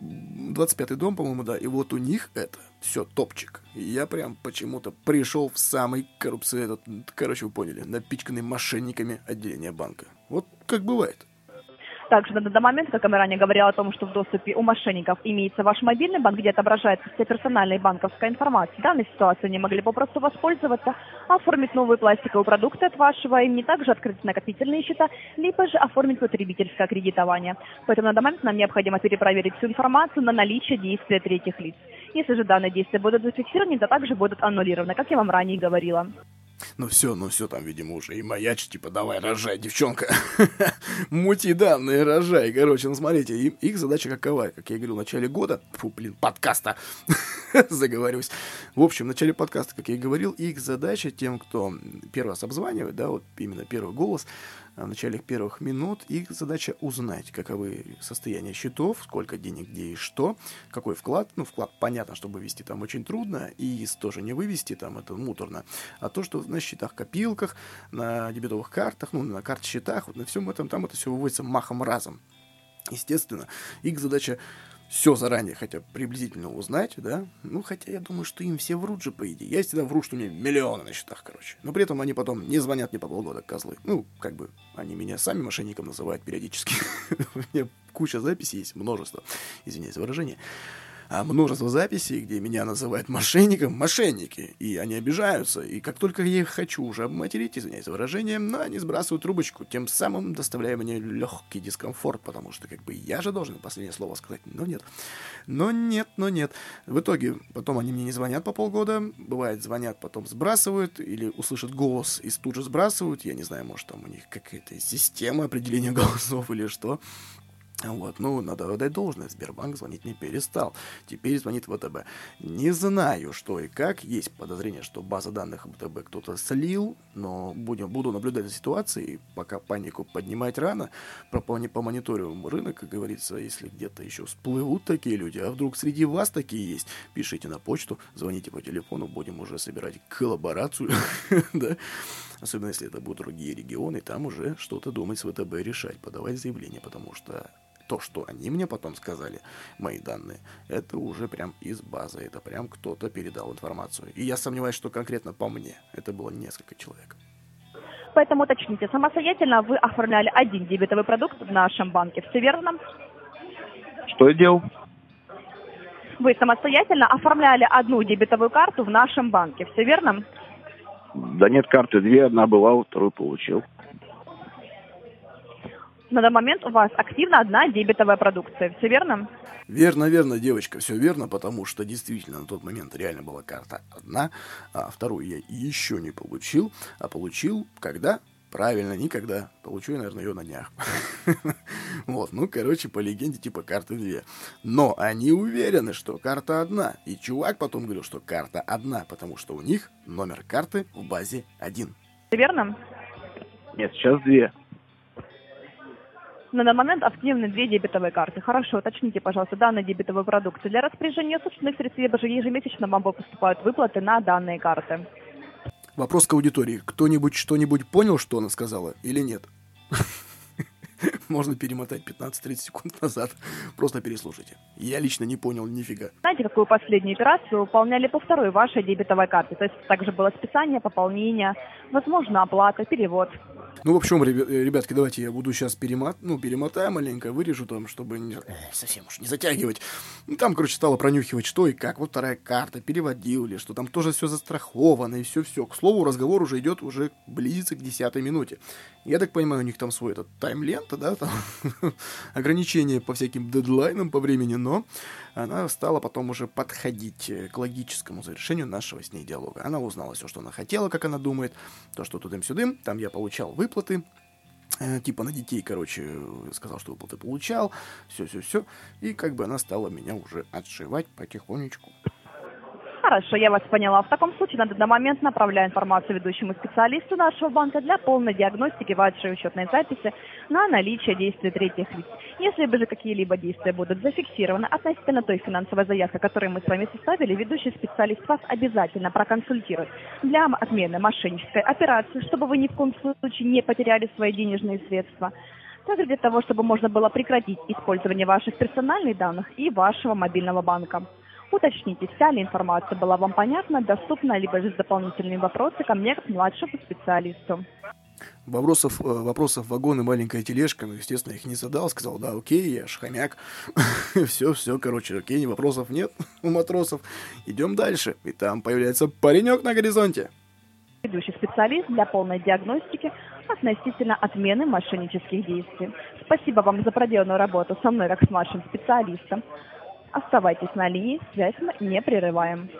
25-й дом, по-моему, да, и вот у них это все топчик. Я прям почему-то пришел в самый коррупции, этот, короче, вы поняли, напичканный мошенниками отделения банка. Вот как бывает. Также данный момент, как я ранее говорила о том, что в доступе у мошенников имеется ваш мобильный банк, где отображается вся персональная банковская информация. В данной ситуации они могли попросту воспользоваться, оформить новые пластиковые продукты от вашего имени, также открыть накопительные счета, либо же оформить потребительское кредитование. Поэтому на данный момент нам необходимо перепроверить всю информацию на наличие действия третьих лиц. Если же данные действия будут зафиксированы, то также будут аннулированы, как я вам ранее говорила. Ну все, ну все, там, видимо, уже и маяч, типа, давай, рожай, девчонка. [LAUGHS] Мути данные, рожай. Короче, ну смотрите, им, их задача какова? Как я говорил в начале года, фу, блин, подкаста, [LAUGHS] заговорюсь. В общем, в начале подкаста, как я и говорил, их задача тем, кто первый раз обзванивает, да, вот именно первый голос, в начале первых минут. Их задача узнать, каковы состояния счетов, сколько денег, где и что, какой вклад. Ну, вклад, понятно, чтобы вывести там очень трудно, и тоже не вывести там, это муторно. А то, что на счетах-копилках, на дебетовых картах, ну, на карт-счетах, вот на всем этом, там это все выводится махом разом. Естественно, их задача все заранее хотя бы приблизительно узнать, да, ну, хотя я думаю, что им все врут же, по идее. Я всегда вру, что у меня миллионы на счетах, короче. Но при этом они потом не звонят мне по полгода, козлы. Ну, как бы, они меня сами мошенником называют периодически. [LAUGHS] У меня куча записей есть, множество, извиняюсь за выражение множество записей, где меня называют мошенником, мошенники, и они обижаются, и как только я их хочу уже обматерить, извиняюсь за выражение, но они сбрасывают трубочку, тем самым доставляя мне легкий дискомфорт, потому что как бы я же должен последнее слово сказать, но нет. Но нет, но нет. В итоге потом они мне не звонят по полгода, бывает звонят, потом сбрасывают, или услышат голос и тут же сбрасывают, я не знаю, может там у них какая-то система определения [LAUGHS] голосов или что, вот, ну, надо отдать должное, Сбербанк звонить не перестал. Теперь звонит ВТБ. Не знаю, что и как. Есть подозрение, что база данных ВТБ кто-то слил, но будем, буду наблюдать за ситуацией, пока панику поднимать рано. Про по мониторю рынок, как говорится, если где-то еще всплывут такие люди, а вдруг среди вас такие есть, пишите на почту, звоните по телефону, будем уже собирать коллаборацию, [LAUGHS] да, особенно если это будут другие регионы, там уже что-то думать с ВТБ решать, подавать заявление, потому что то, что они мне потом сказали, мои данные, это уже прям из базы, это прям кто-то передал информацию. И я сомневаюсь, что конкретно по мне это было несколько человек. Поэтому уточните, самостоятельно вы оформляли один дебетовый продукт в нашем банке, все верно? Что я делал? Вы самостоятельно оформляли одну дебетовую карту в нашем банке, все верно? Да нет, карты две, одна была, вторую получил. На данный момент у вас активно одна дебетовая продукция, все верно? Верно, верно, девочка, все верно, потому что действительно на тот момент реально была карта одна, а вторую я еще не получил, а получил когда? Правильно, никогда. Получу я, наверное, ее на днях. [LAUGHS] Вот, ну, короче, по легенде, типа карты две. Но они уверены, что карта одна. И чувак потом говорил, что карта одна, потому что у них номер карты в базе один. Верно? Нет, сейчас две. На данный момент активны две дебетовые карты. Хорошо, уточните, пожалуйста, данные дебетовые продукты. Для распоряжения собственных средств ежемесячно вам поступают выплаты на данные карты. Вопрос к аудитории. Кто-нибудь что-нибудь понял, что она сказала, или нет? [LAUGHS] Можно перемотать 15-30 секунд назад. Просто переслушайте. Я лично не понял нифига. Знаете, какую последнюю операцию выполняли по второй вашей дебетовой карте? То есть также было списание, пополнение, возможно, оплата, перевод. Ну, в общем, ребятки, давайте я буду сейчас перемот... ну, перемотаю маленько, вырежу там, чтобы не... совсем уж не затягивать. Ну, там, короче, стало пронюхивать, что и как. Вот вторая карта, переводил ли, что там тоже все застраховано и все-все. К слову, разговор уже идет, уже близится к десятой минуте. Я так понимаю, у них там свой этот тайм-лента, да, там [LAUGHS] ограничения по всяким дедлайнам по времени, но она стала потом уже подходить к логическому завершению нашего с ней диалога. Она узнала все, что она хотела, как она думает, то, что тудым-сюдым, там я получал выплаты, э, типа на детей, короче, сказал, что выплаты получал, все-все-все, и как бы она стала меня уже отшивать потихонечку. Хорошо, я вас поняла. В таком случае на данный момент направляю информацию ведущему специалисту нашего банка для полной диагностики вашей учетной записи на наличие действий третьих лиц. Если бы же какие-либо действия будут зафиксированы относительно той финансовой заявки, которую мы с вами составили, ведущий специалист вас обязательно проконсультирует для отмены мошеннической операции, чтобы вы ни в коем случае не потеряли свои денежные средства также для того, чтобы можно было прекратить использование ваших персональных данных и вашего мобильного банка. Уточните, вся ли информация была вам понятна, доступна, либо же с дополнительными вопросами ко мне, как младшему специалисту. Вопросов, э, вопросов вагон и маленькая тележка, ну, естественно, их не задал, сказал, да, окей, я ж хомяк. [LAUGHS] все, все, короче, окей, вопросов нет [LAUGHS] у матросов. Идем дальше. И там появляется паренек на горизонте. Ведущий специалист для полной диагностики относительно отмены мошеннических действий. Спасибо вам за проделанную работу со мной, как с младшим специалистом. Оставайтесь на линии, связь мы не прерываем.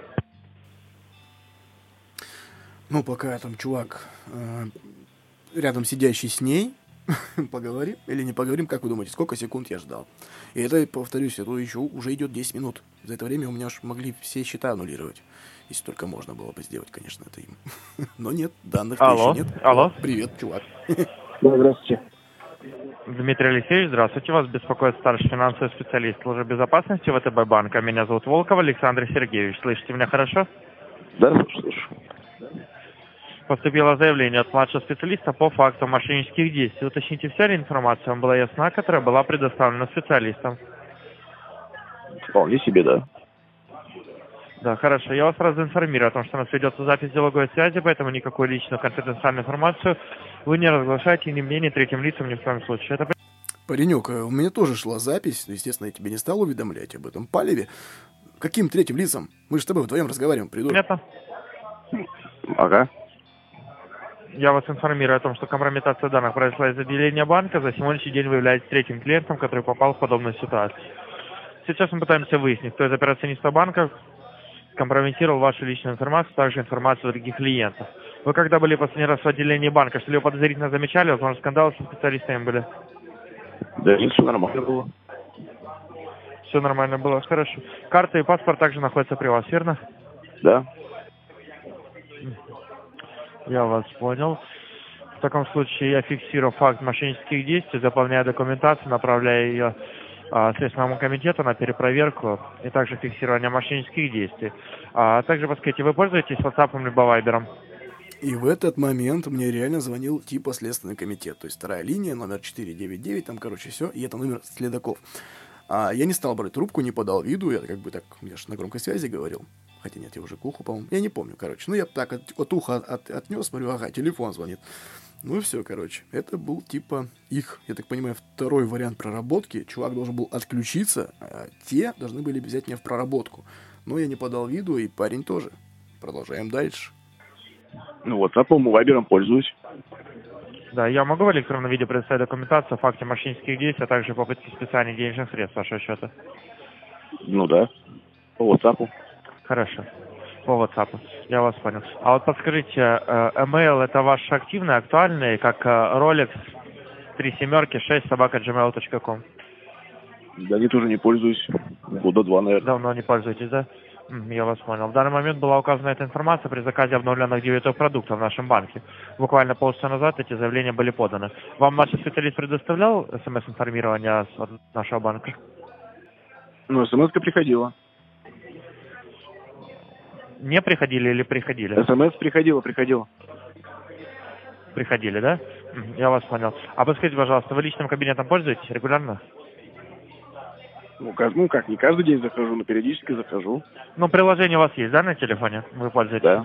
Ну, пока там чувак э, рядом сидящий с ней, [LAUGHS] поговорим или не поговорим, как вы думаете, сколько секунд я ждал? И это, повторюсь, это еще уже идет 10 минут. За это время у меня уж могли все счета аннулировать. Если только можно было бы сделать, конечно, это им. [LAUGHS] Но нет, данных Алло, еще нет. алло. Привет, чувак. Да, здравствуйте. Дмитрий Алексеевич, здравствуйте. Вас беспокоит старший финансовый специалист службы безопасности ВТБ банка. Меня зовут Волков Александр Сергеевич. Слышите меня хорошо? Да, слушаю. Поступило заявление от младшего специалиста по факту мошеннических действий. Уточните, вся ли информация вам была ясна, которая была предоставлена специалистам? Вполне себе, да. Да, хорошо. Я вас сразу информирую о том, что у нас ведется запись диалоговой связи, поэтому никакую личную конфиденциальную информацию вы не разглашаете ни мне, ни третьим лицам ни в коем случае. Это Паренек, э, у меня тоже шла запись, но, естественно, я тебе не стал уведомлять об этом палеве. Каким третьим лицам? Мы же с тобой вдвоем разговариваем, придурок. понятно? Ага. Я вас информирую о том, что компрометация данных произошла из отделения банка. За сегодняшний день вы являетесь третьим клиентом, который попал в подобную ситуацию. Сейчас мы пытаемся выяснить, кто из операционистов банка компрометировал вашу личную информацию, также информацию других клиентов. Вы когда были последний раз в отделении банка, что-либо подозрительно замечали? Возможно, скандалы со специалистами были? Да нет, все нормально было. Все нормально было, хорошо. Карта и паспорт также находятся при вас, верно? Да. Я вас понял. В таком случае я фиксирую факт мошеннических действий, заполняю документацию, направляю ее Следственному комитету на перепроверку и также фиксирование мошеннических действий. А также подскажите, вы пользуетесь WhatsApp либо Viber? И в этот момент мне реально звонил типа Следственный комитет. То есть вторая линия, номер 499, там, короче, все. И это номер следаков. А я не стал брать трубку, не подал виду. Я как бы так, я же на громкой связи говорил. Хотя нет, я уже к уху, по-моему. Я не помню, короче. Ну, я так от, от уха от, отнес, смотрю, ага, телефон звонит. Ну и все, короче. Это был типа их, я так понимаю, второй вариант проработки. Чувак должен был отключиться, а те должны были взять меня в проработку. Но я не подал виду, и парень тоже. Продолжаем дальше. Ну, WhatsApp, вайбером пользуюсь. Да, я могу в электронном виде предоставить документацию о факте мошеннических действий, а также попытки списания денежных средств с вашего счета. Ну да. По WhatsApp. Хорошо. По WhatsApp. Я вас понял. А вот подскажите, э, email это ваш активный, актуальный, как э, Rolex 3 семерки 6 собака gmail.com? Да нет, уже не пользуюсь. Года два, наверное. Давно не пользуетесь, да? Я вас понял. В данный момент была указана эта информация при заказе обновленных девятых продуктов в нашем банке. Буквально полчаса назад эти заявления были поданы. Вам наш специалист предоставлял смс-информирование от нашего банка? Ну, смс приходила. Не приходили или приходили? СМС приходила, приходила. Приходили, да? Я вас понял. А подскажите, пожалуйста, вы личным кабинетом пользуетесь регулярно? Ну как, ну как, не каждый день захожу, но периодически захожу. Ну, приложение у вас есть, да, на телефоне? Вы пользуетесь? Да.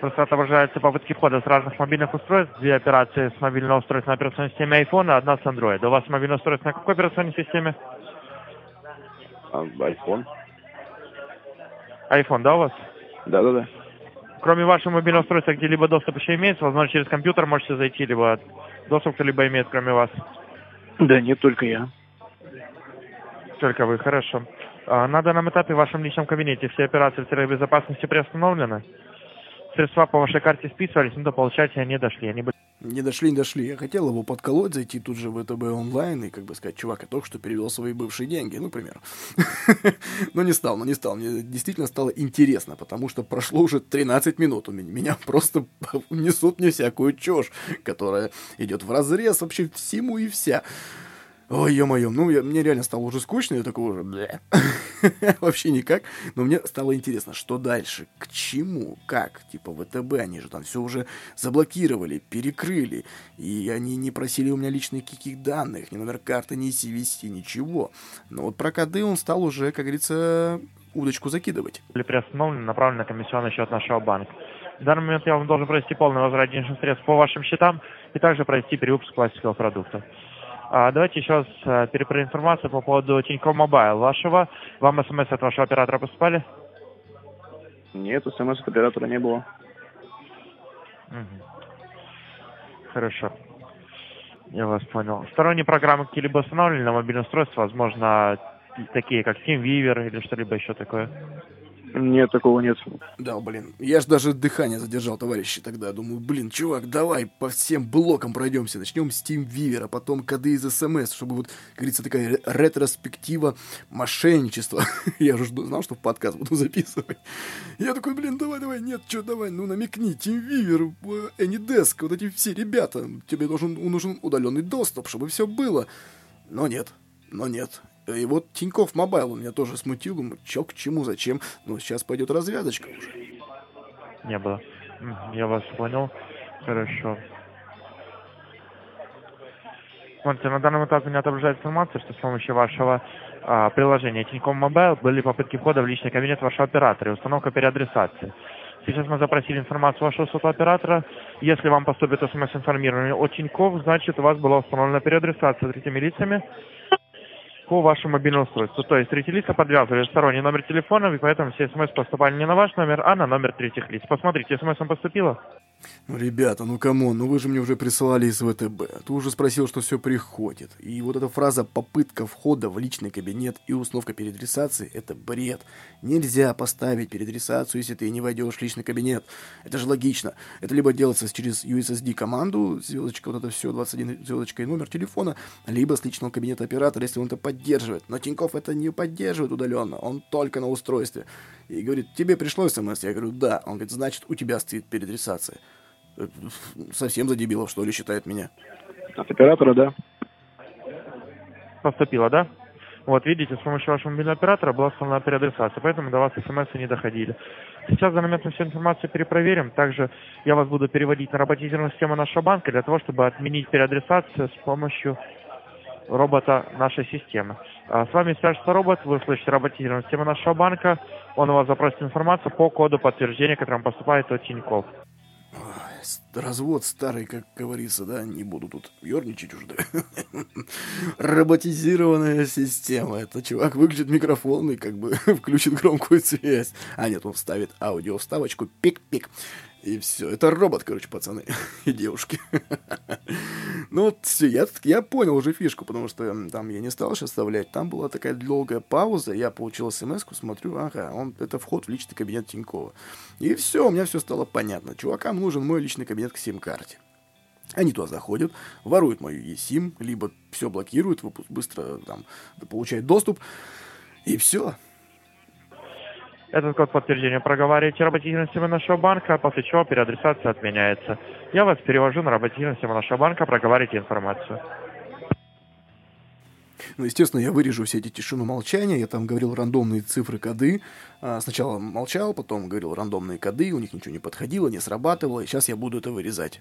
Просто отображаются попытки входа с разных мобильных устройств. Две операции с мобильного устройства на операционной системе iPhone, одна с Android. У вас мобильное устройство на какой операционной системе? А, iPhone. iPhone, да, у вас? Да-да-да. Кроме вашего мобильного устройства, где-либо доступ еще имеется, возможно, через компьютер можете зайти, либо доступ кто-либо имеет, кроме вас. Да нет, только я. Только вы, хорошо. А, На данном этапе в вашем личном кабинете все операции в безопасности приостановлены. Средства по вашей карте списывались, но до получателя не дошли. Они были Не дошли, не дошли. Я хотел его подколоть, зайти тут же в ВТБ онлайн и как бы сказать, чувак, я только что перевел свои бывшие деньги, ну, к. [LAUGHS] Но не стал, но не стал. Мне действительно стало интересно, потому что прошло уже 13 минут. У меня, меня просто [LAUGHS] несут мне всякую чушь, которая идет в разрез вообще всему и вся. Ой, ё-моё, ну, я, мне реально стало уже скучно, я такой уже, бля, [LAUGHS] [LAUGHS] вообще никак, но мне стало интересно, что дальше, к чему, как, типа, ВТБ, они же там все уже заблокировали, перекрыли, и они не просили у меня личных каких данных, ни номер карты, ни CVC, ничего, но вот про коды он стал уже, как говорится, удочку закидывать. были приостановлены, направлены на комиссионный счет нашего банка. В данный момент я вам должен провести полный возврат денежных средств по вашим счетам и также провести перевыпуск пластиковых продуктов. А, давайте еще раз а, перепроверим информацию по поводу Тинькофф Мобайл вашего. Вам смс от вашего оператора поступали? Нет, смс от оператора не было. Хорошо. Я вас понял. Сторонние программы какие-либо установлены на мобильное устройство, возможно, такие как TeamViewer или что-либо еще такое? Нет, такого нет. Да, блин. Я ж даже дыхание задержал, товарищи, тогда. Думаю, блин, чувак, давай по всем блокам пройдемся. Начнем с Team Viewer, а потом коды из СМС, чтобы вот, говорится, такая ретроспектива мошенничества. [LAUGHS] Я уже знал, что в подкаст буду записывать. Я такой, блин, давай, давай, нет, что, давай, ну намекни, Team Viewer, Anydesk, вот эти все ребята. Тебе должен, нужен удаленный доступ, чтобы все было. Но нет, но нет. И вот Тиньков Мобайл меня тоже смутил. Думаю, чё, к чему, зачем? Ну, сейчас пойдет развязочка уже. Не было. Я вас понял. Хорошо. Смотрите, на данном этапе не отображается информация, что с помощью вашего а, приложения Тинькофф Мобайл были попытки входа в личный кабинет вашего оператора и установка переадресации. Сейчас мы запросили информацию вашего сотового оператора. Если вам поступит смс-информирование от Тинькофф, значит у вас была установлена переадресация третьими лицами по вашему мобильному устройству. То есть третьи лица подвязывали сторонний номер телефона, и поэтому все смс поступали не на ваш номер, а на номер третьих лиц. Посмотрите, смс вам поступило? Ну, ребята, ну come on, ну вы же мне уже присылали из ВТБ. Ты уже спросил, что все приходит. И вот эта фраза «попытка входа в личный кабинет и установка переадресации» — это бред. Нельзя поставить переадресацию, если ты не войдешь в личный кабинет. Это же логично. Это либо делается через USSD команду, звездочка, вот это все, 21 звездочка и номер телефона, либо с личного кабинета оператора, если он это поддерживает. Но Тиньков это не поддерживает удаленно, он только на устройстве. И говорит, тебе пришло смс? Я говорю, да. Он говорит, значит, у тебя стоит переадресация. Э, совсем за дебилов, что ли, считает меня. От оператора, да. Поступило, да? Вот, видите, с помощью вашего мобильного оператора была установлена переадресация, поэтому до вас смс не доходили. Сейчас за момент мы всю информацию перепроверим. Также я вас буду переводить на роботизированную систему нашего банка для того, чтобы отменить переадресацию с помощью робота нашей системы. А с вами свяжется робот, вы слышите роботизированную систему нашего банка. Он у вас запросит информацию по коду подтверждения, которым поступает от Тинькофф. Развод старый, как говорится, да, не буду тут ерничать уже. [LAUGHS] Роботизированная система. Это чувак выключит микрофон и как бы [LAUGHS] включит громкую связь. А нет, он вставит аудио-вставочку, пик-пик. И все. Это робот, короче, пацаны [LAUGHS] и девушки. [LAUGHS] ну вот все, я, я понял уже фишку, потому что там я не стал сейчас вставлять. Там была такая долгая пауза, я получил смс смотрю, ага, он, это вход в личный кабинет Тинькова. И все, у меня все стало понятно. Чувакам нужен мой личный кабинет к сим-карте. Они туда заходят, воруют мою eSIM, либо все блокируют, быстро там получают доступ, и все. Этот код подтверждения проговариваете систему нашего банка, после чего переадресация отменяется. Я вас перевожу на систему нашего банка, проговаривайте информацию. Ну, естественно, я вырежу все эти тишину молчания, я там говорил рандомные цифры, коды. А, сначала молчал, потом говорил рандомные коды, у них ничего не подходило, не срабатывало, и сейчас я буду это вырезать.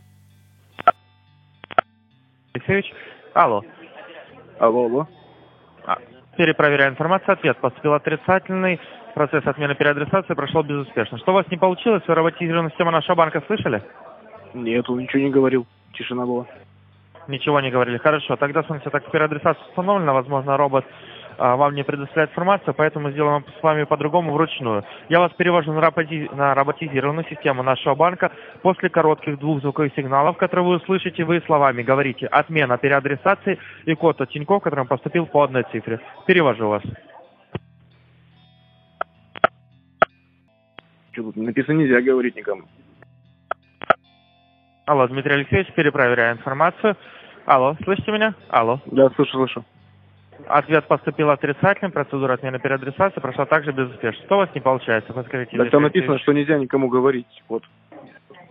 Алексеевич, алло. Алло, алло. А, перепроверяю информацию, ответ поступил отрицательный процесс отмены переадресации прошел безуспешно. Что у вас не получилось? Вы роботизированную систему нашего банка слышали? Нет, он ничего не говорил. Тишина была. Ничего не говорили. Хорошо. Тогда, смотрите, так переадресация установлена. Возможно, робот а, вам не предоставляет информацию, поэтому сделаем с вами по-другому вручную. Я вас перевожу на, роботи... на роботизированную систему нашего банка. После коротких двух звуковых сигналов, которые вы услышите, вы словами говорите «отмена переадресации» и код от Тинькофф, который поступил по одной цифре. Перевожу вас. Что тут написано нельзя говорить никому. Алло, Дмитрий Алексеевич, перепроверяю информацию. Алло, слышите меня? Алло. Да, слышу, слышу. Ответ поступил отрицательный, процедура отмены переадресации прошла также безуспешно. Что у вас не получается? Подскажите. Так там написано, что нельзя никому говорить. Вот.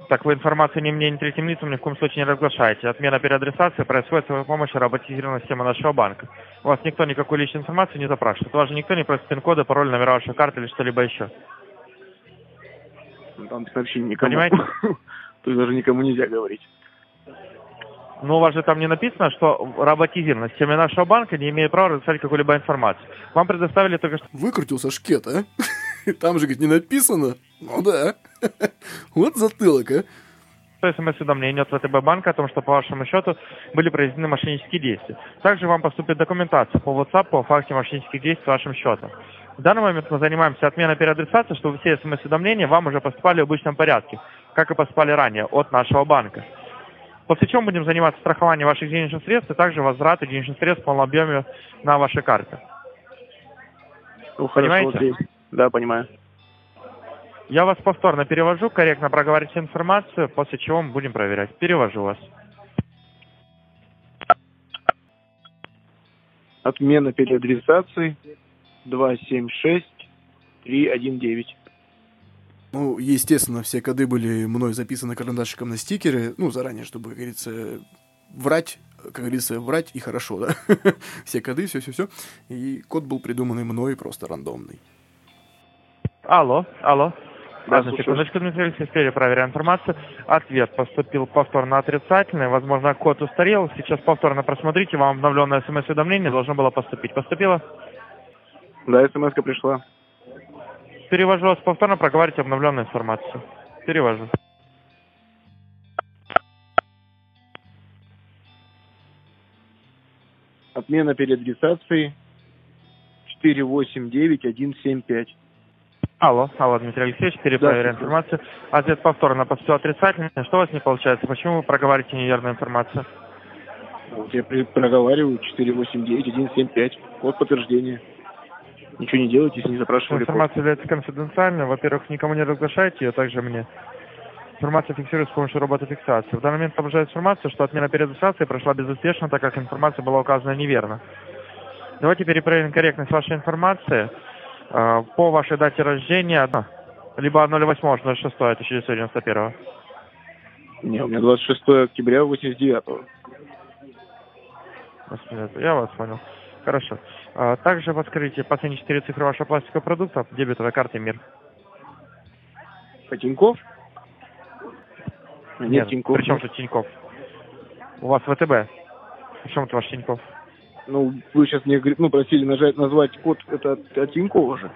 Так вы информацию ни мне, ни третьим лицам ни в коем случае не разглашаете. Отмена переадресации происходит с помощью роботизированной системы нашего банка. У вас никто никакой личной информации не запрашивает. У вас же никто не просит пин-кода, пароль, номера вашей карты или что-либо еще. Там вообще никому. Понимаете? [LAUGHS] То есть даже никому нельзя говорить. Ну, у вас же там не написано, что роботизирована система нашего банка не имеет права разглашать какую-либо информацию. Вам предоставили только что... Выкрутился шкет, а? [LAUGHS] Там же, говорит, не написано. Ну да. [LAUGHS] Вот затылок, а смс-уведомление от ВТБ банка о том, что по вашему счету были произведены мошеннические действия. Также вам поступит документация по WhatsApp по факте мошеннических действий с вашим счетом. В данный момент мы занимаемся отменой переадресации, чтобы все смс-уведомления вам уже поступали в обычном порядке, как и поступали ранее от нашего банка. После чего будем заниматься страхованием ваших денежных средств и также возврата денежных средств в полном объеме на ваши карты. Ну, Понимаете? Хорошо, да, понимаю. Я вас повторно перевожу, корректно проговорите информацию, после чего мы будем проверять. Перевожу вас. Отмена переадресации 276 319. Ну, естественно, все коды были мной записаны карандашиком на стикеры, ну, заранее, чтобы, как говорится, врать, как говорится, врать и хорошо, да? [LAUGHS] все коды, все-все-все. И код был придуманный мной просто рандомный. Алло, алло. Да, Одну секундочку, Дмитрий Алексеевич, перепроверяю информацию. Ответ поступил повторно отрицательный. Возможно, код устарел. Сейчас повторно просмотрите. Вам обновленное смс-уведомление должно было поступить. Поступило? Да, смс пришла. Перевожу вас повторно, проговорите обновленную информацию. Перевожу. Отмена переадресации 489175. Алло, алло, Дмитрий Алексеевич, перепроверяю Да, информацию. Ответ повторно поступил отрицательный. Что у вас не получается? Почему вы проговариваете неверную информацию? Вот я проговариваю 489175. Код подтверждения. Ничего не делайте, если не запрашивали. Информация является конфиденциальной. Во-первых, никому не разглашайте ее, также мне. Информация фиксируется с помощью робота-фиксации. В данный момент сообщается информация, что отмена переадресации прошла безуспешно, так как информация была указана неверно. Давайте перепроверим корректность вашей информации. Э, По вашей дате рождения, либо 08.06 1991. Не, у меня 26 октября 89-го. Господи, Я вас понял. Хорошо. А, Также подскажите последние четыре цифры вашего пластикового продукта, дебетовой карты МИР. Тиньков? А Нет, Тиньков. При чем тут Тиньков? У вас ВТБ. При чем тут ваш Тиньков? Ну, вы сейчас мне ну, просили нажать, назвать код, это от, от Тинькова же.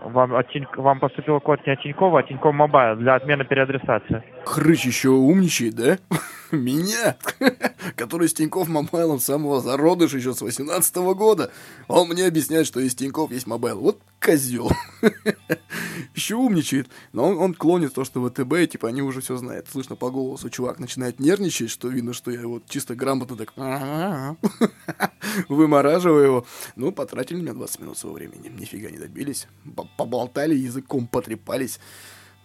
Вам, от Тинь- Вам поступил код не от Тинькова, а Тиньков Мобайл для отмены переадресации. Хрыч еще умничает, да? [LAUGHS] Меня, [LAUGHS] который с Тинькофф Мобайлом с самого зародыша еще с 18 года. Он мне объясняет, что из Тинькофф есть мобайл. Вот козел. [LAUGHS] Еще умничает. Но он, он клонит то, что ВТБ, типа, они уже все знают. Слышно по голосу, чувак начинает нервничать, что видно, что я вот чисто грамотно так вымораживаю его. Ну, потратили мне 20 минут своего времени. Нифига не добились. По- Поболтали, языком потрепались.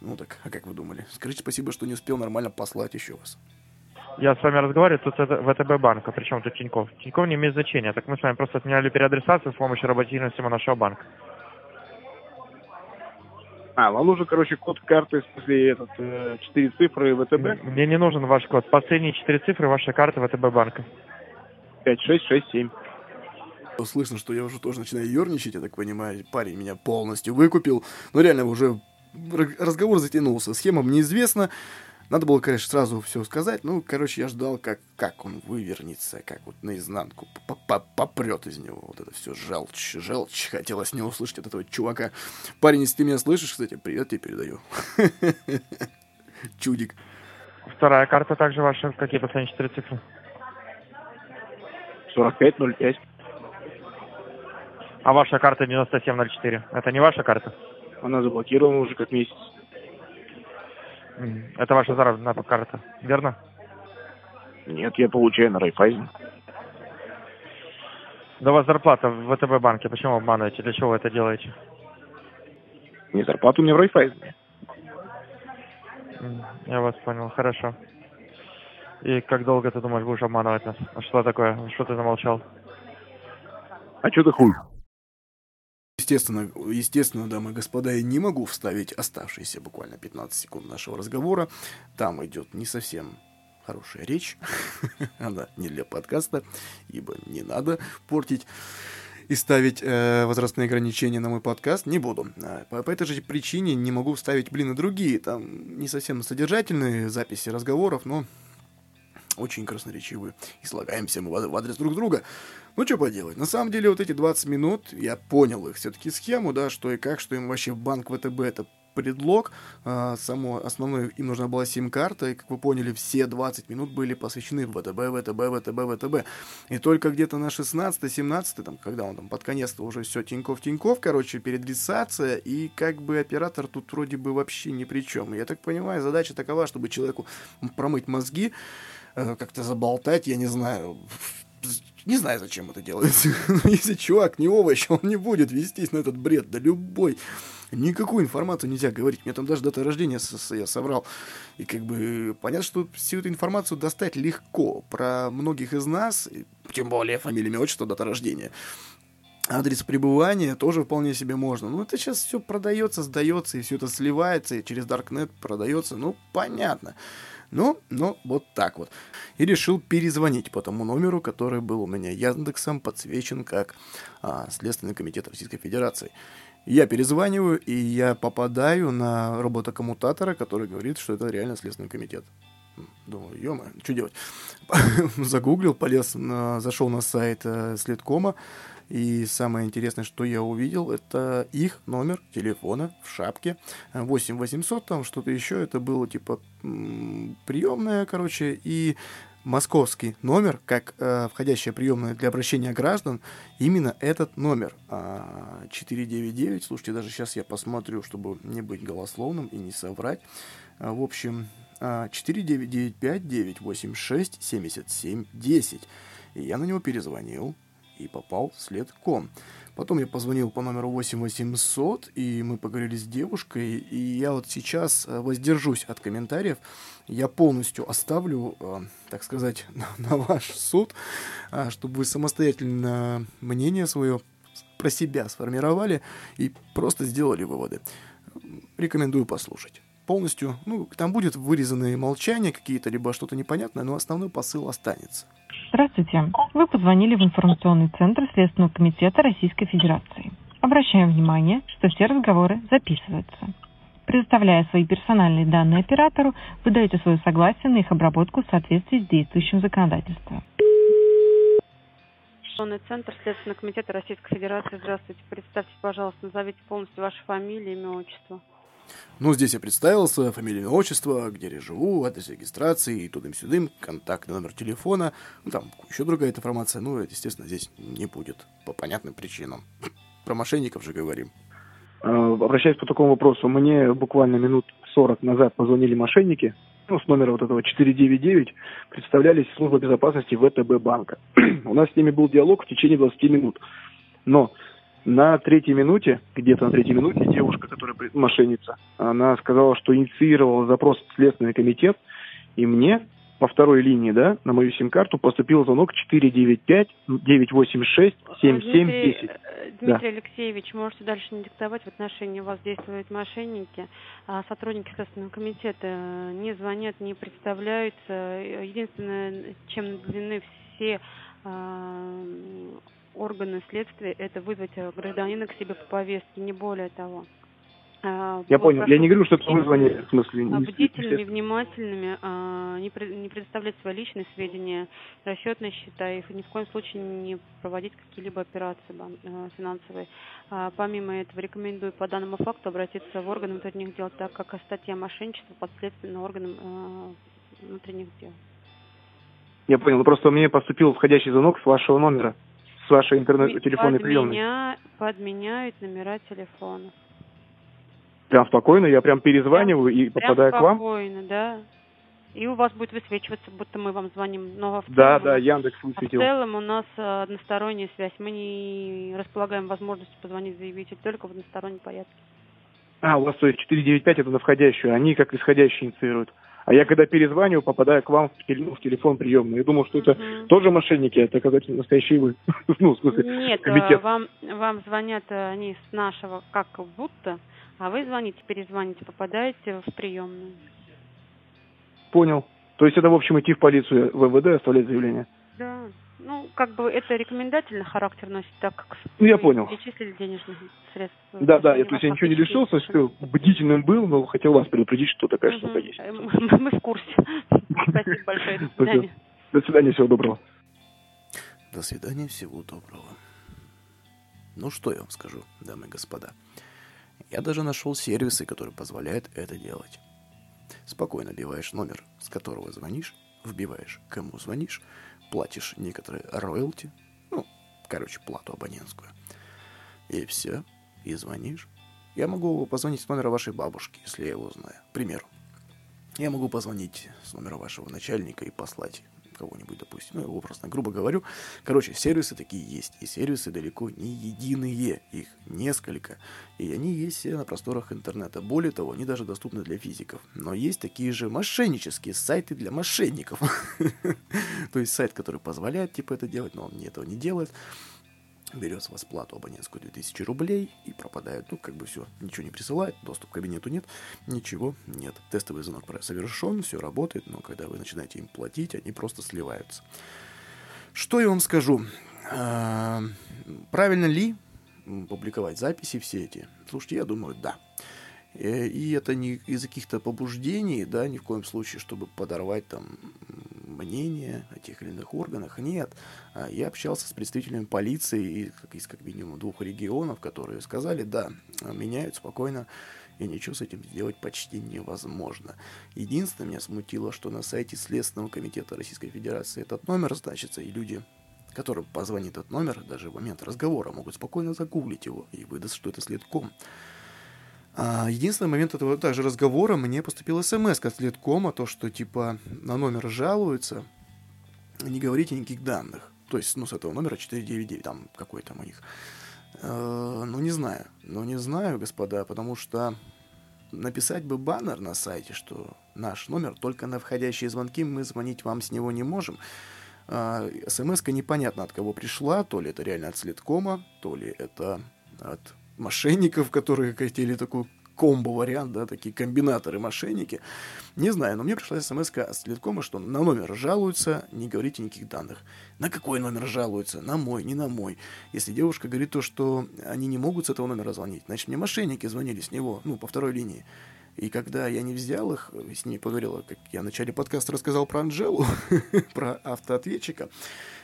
Ну так, а как вы думали? Скажите спасибо, что не успел нормально послать еще вас. Я с вами разговариваю, тут это ВТБ банка, причем тут Тиньков. Тиньков не имеет значения, так мы с вами просто отменяли переадресацию с помощью роботизированной системы нашего банка. А, вам нужен, короче, код карты, в смысле, этот, э, четыре цифры ВТБ, Мне не нужен ваш код. Последние четыре цифры вашей карты ВТБ банка. 5667. Слышно, что я уже тоже начинаю ерничать, я так понимаю. Парень меня полностью выкупил. Но реально уже разговор затянулся. Схема мне известна. Надо было, конечно, сразу все сказать. Ну, короче, я ждал, как, как он вывернется, как вот наизнанку попрет из него. Вот это все желчь, желчь. Хотелось не услышать от этого чувака. Парень, если ты меня слышишь, кстати, привет тебе передаю. [LAUGHS] Чудик. Вторая карта также ваша. Какие последние четыре цифры? 4505. А ваша карта 9704. Это не ваша карта? Она заблокирована уже как месяц. Это ваша заработная карта, верно? Нет, я получаю на Райфайзен. Да у вас зарплата в ВТБ банке. Почему обманываете? Для чего вы это делаете? Не, зарплата у меня в Райфайзене. Я вас понял, хорошо. И как долго ты думаешь, будешь обманывать нас? А что такое? Что ты замолчал? А что ты хуй? Естественно, естественно, дамы и господа, я не могу вставить оставшиеся буквально 15 секунд нашего разговора. Там идет не совсем хорошая речь. [LAUGHS] Она не для подкаста, ибо не надо портить и ставить э, возрастные ограничения на мой подкаст не буду. А, По, по этой же причине не могу вставить, блин, и другие. Там не совсем содержательные записи разговоров, но очень красноречивые. И слагаемся мы в в адрес друг друга. Ну, что поделать. На самом деле, вот эти 20 минут, я понял их все-таки схему, да, что и как, что им вообще банк ВТБ это предлог. А, само основное, им нужна была сим-карта, и, как вы поняли, все 20 минут были посвящены ВТБ, ВТБ, ВТБ, ВТБ. И только где-то на 16-17, там, когда он там под конец-то уже все Тиньков-Тиньков, короче, переадресация, и как бы оператор тут вроде бы вообще ни при чем. Я так понимаю, задача такова, чтобы человеку промыть мозги, э, как-то заболтать, я не знаю, не знаю, зачем это делается. [LAUGHS] Но если чувак не овощ, он не будет вестись на этот бред. Да любой, Никакую информацию нельзя говорить. Мне там даже дата рождения я соврал. И как бы понятно, что всю эту информацию достать легко. Про многих из нас, тем более фамилия, имя, отчество, дата рождения. Адрес пребывания тоже вполне себе можно. Ну, это сейчас все продается, сдается, и все это сливается, и через Darknet продается. Ну, понятно. Ну, ну, вот так вот. И решил перезвонить по тому номеру, который был у меня Яндексом подсвечен как а, Следственный комитет Российской Федерации. Я перезваниваю, и я попадаю на робота-коммутатора, который говорит, что это реально Следственный комитет. Думаю, ё что делать? [LAUGHS] Загуглил, полез, на, зашел на сайт э, Следкома, и самое интересное, что я увидел, это их номер телефона в шапке. 8 800, там что-то еще, это было типа приемная, короче, и московский номер, как э, входящая приемная для обращения граждан, именно этот номер. А, 499, слушайте, даже сейчас я посмотрю, чтобы не быть голословным и не соврать. А, в общем, 4995 986 77 10. И я на него перезвонил, и попал в след ком. Потом я позвонил по номеру 8800, и мы поговорили с девушкой, и я вот сейчас э, воздержусь от комментариев, я полностью оставлю, э, так сказать, [LAUGHS] на, на ваш суд, э, чтобы вы самостоятельно мнение свое про себя сформировали и просто сделали выводы. Рекомендую послушать полностью, ну, там будет вырезанные молчания какие-то, либо что-то непонятное, но основной посыл останется. Здравствуйте. Вы позвонили в информационный центр Следственного комитета Российской Федерации. Обращаем внимание, что все разговоры записываются. Предоставляя свои персональные данные оператору, вы даете свое согласие на их обработку в соответствии с действующим законодательством. Информационный центр Следственного комитета Российской Федерации. Здравствуйте. Представьте, пожалуйста, назовите полностью вашу фамилию, имя, отчество. Ну, здесь я представился, фамилия, отчество, где я живу, адрес регистрации, тудым-сюдым, контактный номер телефона, ну, там еще другая информация, ну, это, естественно, здесь не будет, по понятным причинам. [CLEARS THROAT] Про мошенников же говорим. А, обращаясь по такому вопросу, мне буквально минут 40 назад позвонили мошенники, ну, с номера вот этого 499, представлялись служба безопасности ВТБ банка. [CLEARS THROAT] У нас с ними был диалог в течение 20 минут. Но на третьей минуте, где-то на третьей минуте, девушка, которая мошенница, она сказала, что инициировала запрос в Следственный комитет, и мне по второй линии, да, на мою сим-карту поступил звонок 495 986 7710. Дмитрий, Дмитрий да. Алексеевич, можете дальше не диктовать, в отношении вас действуют мошенники, а сотрудники Следственного комитета не звонят, не представляются. Единственное, чем длины все а, органы следствия это вызвать э, гражданина к себе по повестке, не более того. А, Я вот, понял. Я не говорю, что это вызвание, в смысле. Бдительными, внимательными, а, не, не предоставлять свои личные сведения, расчетные счета, их ни в коем случае не проводить какие-либо операции э, финансовые. А, помимо этого, рекомендую по данному факту обратиться в органы внутренних дел, так как статья мошенничества подследственна органам э, внутренних дел. Я понял. Ну, просто мне поступил входящий звонок с вашего номера с вашей интернет-телефонной приемной? Подменя... Подменяют номера телефона. Прям спокойно? Я прям перезваниваю прям, и попадаю прям к вам? спокойно, да. И у вас будет высвечиваться, будто мы вам звоним. Но в целом, да, да, Яндекс высветил. А в целом у нас э, односторонняя связь. Мы не располагаем возможностью позвонить заявителю только в одностороннем порядке. А, у вас то есть 495 это на входящую, они как исходящие инициируют. А я когда перезваниваю, попадаю к вам в, телефон, в телефон приемный. Я думал, что это угу. тоже мошенники, это оказывается настоящие вы. [LAUGHS] ну, в смысле, Нет, комитет. вам, вам звонят они с нашего, как будто, а вы звоните, перезвоните, попадаете в приемную. Понял. То есть это, в общем, идти в полицию, в ВВД, оставлять заявление? Да. Ну, как бы это рекомендательный характер носит, так как ну, я понял. перечислили денежных средств. Да, да, я, то есть я ничего не лишился, что бдительным был, но хотел вас предупредить, что такая штука есть. Мы в курсе. Спасибо большое. До свидания. До свидания, всего доброго. До свидания, всего доброго. Ну, что я вам скажу, дамы и господа. Я даже нашел сервисы, которые позволяют это делать. Спокойно вбиваешь номер, с которого звонишь, вбиваешь, кому звонишь, платишь некоторые роялти, ну, короче, плату абонентскую. И все, и звонишь. Я могу позвонить с номера вашей бабушки, если я его знаю. К примеру. Я могу позвонить с номера вашего начальника и послать кого-нибудь, допустим, ну, просто грубо говорю. Короче, сервисы такие есть, и сервисы далеко не единые, их несколько, и они есть все на просторах интернета. Более того, они даже доступны для физиков. Но есть такие же мошеннические сайты для мошенников. [LAUGHS] То есть сайт, который позволяет, типа, это делать, но он этого не делает берет с вас плату абонентскую 2000 рублей и пропадает. Ну, как бы все, ничего не присылает, доступ к кабинету нет, ничего нет. Тестовый звонок совершен, все работает, но когда вы начинаете им платить, они просто сливаются. Что я вам скажу? А, правильно ли публиковать записи все эти? Слушайте, я думаю, да. Э, и это не из каких-то побуждений, да, ни в коем случае, чтобы подорвать там мнение о тех или иных органах. Нет. А я общался с представителями полиции из как минимум двух регионов, которые сказали, да, меняют спокойно, и ничего с этим сделать почти невозможно. Единственное, меня смутило, что на сайте Следственного комитета Российской Федерации этот номер значится, и люди которым позвонит этот номер, даже в момент разговора, могут спокойно загуглить его и выдаст, что это следком. А единственный момент этого также разговора мне поступила смс от Следкома, то, что типа на номер жалуются, не говорите никаких данных. То есть, ну, с этого номера 499, там какой там у них. Э, ну, не знаю. Ну, не знаю, господа, потому что написать бы баннер на сайте, что наш номер только на входящие звонки, мы звонить вам с него не можем. А, смс-ка непонятно от кого пришла, то ли это реально от Следкома, то ли это от мошенников, которые хотели такой комбо-вариант, да, такие комбинаторы-мошенники. Не знаю, но мне пришла смс с Литкома, что на номер жалуются, не говорите никаких данных. На какой номер жалуются? На мой, не на мой. Если девушка говорит то, что они не могут с этого номера звонить, значит, мне мошенники звонили с него, ну, по второй линии. И когда я не взял их, с ними поговорила, как я в начале подкаста рассказал про Анжелу, [LAUGHS] про автоответчика,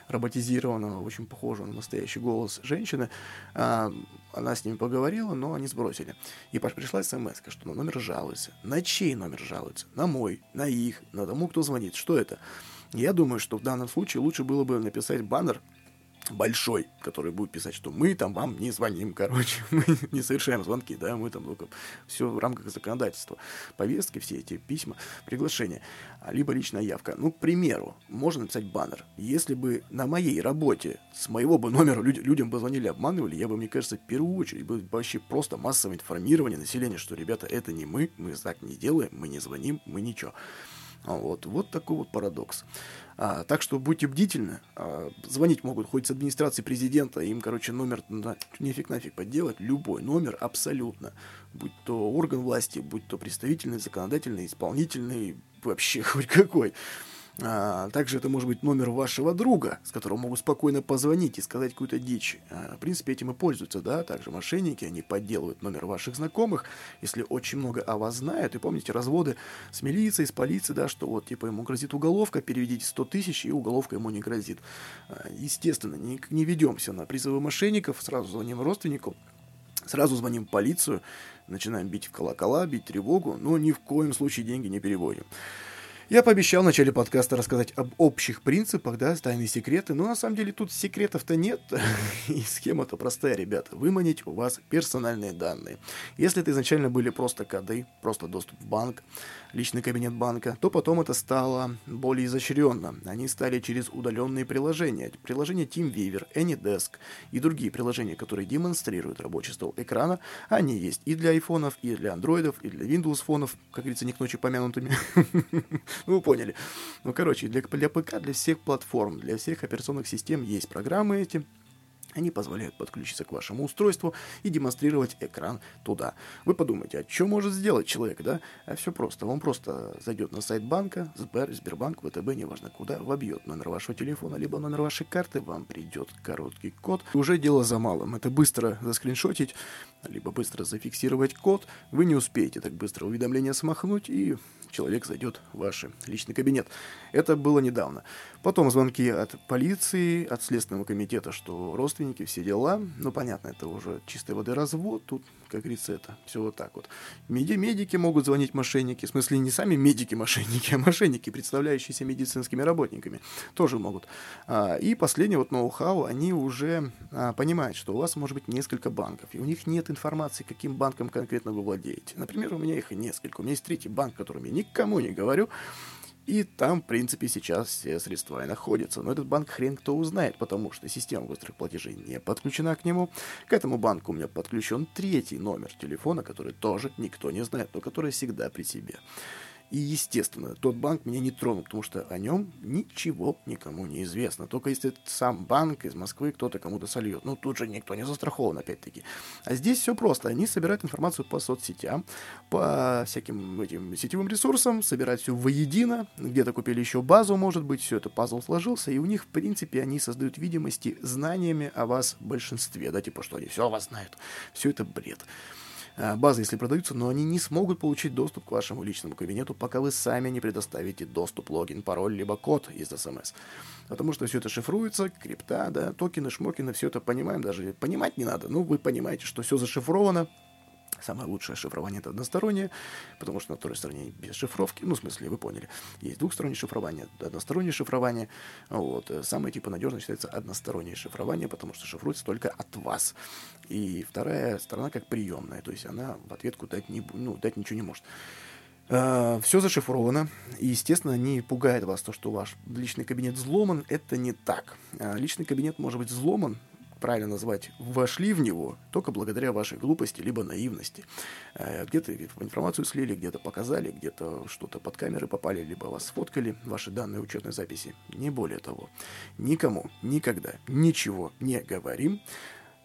роботизированного, очень похожего на настоящий голос женщины. А, она с ними поговорила, но они сбросили. И пришла смс, что на номер жалуется. На чей номер жалуется? На мой, на их, на тому, кто звонит. Что это? Я думаю, что в данном случае лучше было бы написать баннер большой, который будет писать, что мы там вам не звоним, короче, [LAUGHS] мы не совершаем звонки, да, мы там только все в рамках законодательства, повестки, все эти письма, приглашения, либо личная явка. Ну, к примеру, можно написать баннер. Если бы на моей работе с моего бы номера люд, людям бы звонили, обманывали, я бы, мне кажется, в первую очередь бы вообще просто массовое информирование населения, что, ребята, это не мы, мы так не делаем, мы не звоним, мы ничего. Вот, вот такой вот парадокс. А, так что будьте бдительны. А, звонить могут хоть с администрации президента, им, короче, номер на, нифиг нафиг подделать. Любой номер абсолютно. Будь то орган власти, будь то представительный, законодательный, исполнительный, вообще [LAUGHS] хоть какой. А, также это может быть номер вашего друга, с которого могут спокойно позвонить и сказать какую-то дичь. А, в принципе, этим и пользуются, да, также мошенники, они подделывают номер ваших знакомых, если очень много о вас знают. И помните разводы с милицией, с полицией, да, что вот, типа, ему грозит уголовка, переведите 100 тысяч, и уголовка ему не грозит. А, естественно, не, не ведемся на призывы мошенников, сразу звоним родственнику, сразу звоним в полицию, начинаем бить в колокола, бить тревогу, но ни в коем случае деньги не переводим. Я пообещал в начале подкаста рассказать об общих принципах, да, тайные секреты, но на самом деле тут секретов-то нет, [LAUGHS] и схема-то простая, ребята. Выманить у вас персональные данные. Если это изначально были просто коды, просто доступ в банк, личный кабинет банка, то потом это стало более изощренно. Они стали через удаленные приложения. Приложения TeamViewer, AnyDesk и другие приложения, которые демонстрируют рабочий стол экрана, они есть и для айфонов, и для андроидов, и для Windows фонов, как говорится, не к ночи помянутыми. [LAUGHS] [LAUGHS] Ну, вы поняли. Ну, короче, для, для ПК, для всех платформ, для всех операционных систем есть программы эти, они позволяют подключиться к вашему устройству и демонстрировать экран туда. Вы подумайте, а что может сделать человек, да? А все просто. Он просто зайдет на сайт банка, Сбер, Сбербанк, ВТБ, неважно куда, вобьет номер вашего телефона, либо номер вашей карты, вам придет короткий код. Уже дело за малым. Это быстро заскриншотить, либо быстро зафиксировать код. Вы не успеете так быстро уведомление смахнуть и человек зайдет в ваш личный кабинет. Это было недавно. Потом звонки от полиции, от Следственного комитета, что родственники, все дела. Ну, понятно, это уже чистой воды развод. Тут, как говорится, это все вот так вот. Меди медики могут звонить мошенники. В смысле, не сами медики-мошенники, [LAUGHS] а мошенники, представляющиеся медицинскими работниками. Тоже могут. А, и последнее вот ноу-хау, они уже а, понимают, что у вас может быть несколько банков. И у них нет информации, каким банком конкретно вы владеете. Например, у меня их несколько. У меня есть третий банк, которым я никому не говорю. И там, в принципе, сейчас все средства и находятся. Но этот банк хрен кто узнает, потому что система быстрых платежей не подключена к нему. К этому банку у меня подключен третий номер телефона, который тоже никто не знает, но который всегда при себе. И, естественно, тот банк меня не тронул, потому что о нем ничего никому не известно. Только если сам банк из Москвы кто-то кому-то сольет. Ну, тут же никто не застрахован, опять-таки. А здесь все просто. Они собирают информацию по соцсетям, по всяким этим сетевым ресурсам, собирают все воедино. Где-то купили еще базу, может быть, все это пазл сложился. И у них, в принципе, они создают видимости знаниями о вас большинстве. Да, типа, что они все о вас знают. Все это бред. Э, базы, если продаются, но они не смогут получить доступ к вашему личному кабинету, пока вы сами не предоставите доступ, логин, пароль, либо код из смс. Потому что все это шифруется, крипта, да, токены, шмокены, все это понимаем, даже понимать не надо. Ну, вы понимаете, что все зашифровано, Самое лучшее шифрование это одностороннее, потому что на второй стороне без шифровки, ну, в смысле, вы поняли, есть двухстороннее шифрование, одностороннее шифрование. Вот. Самое типа надежное считается одностороннее шифрование, потому что шифруется только от вас. И вторая сторона как приемная, то есть она в ответку дать, не, ну, дать ничего не может. Uh, все зашифровано, и, естественно, не пугает вас то, что ваш личный кабинет взломан. Это не так. Uh, личный кабинет может быть взломан правильно назвать, вошли в него только благодаря вашей глупости либо наивности. Э, где-то информацию слили, где-то показали, где-то что-то под камеры попали, либо вас сфоткали, ваши данные учетной записи. Не более того. Никому никогда ничего не говорим.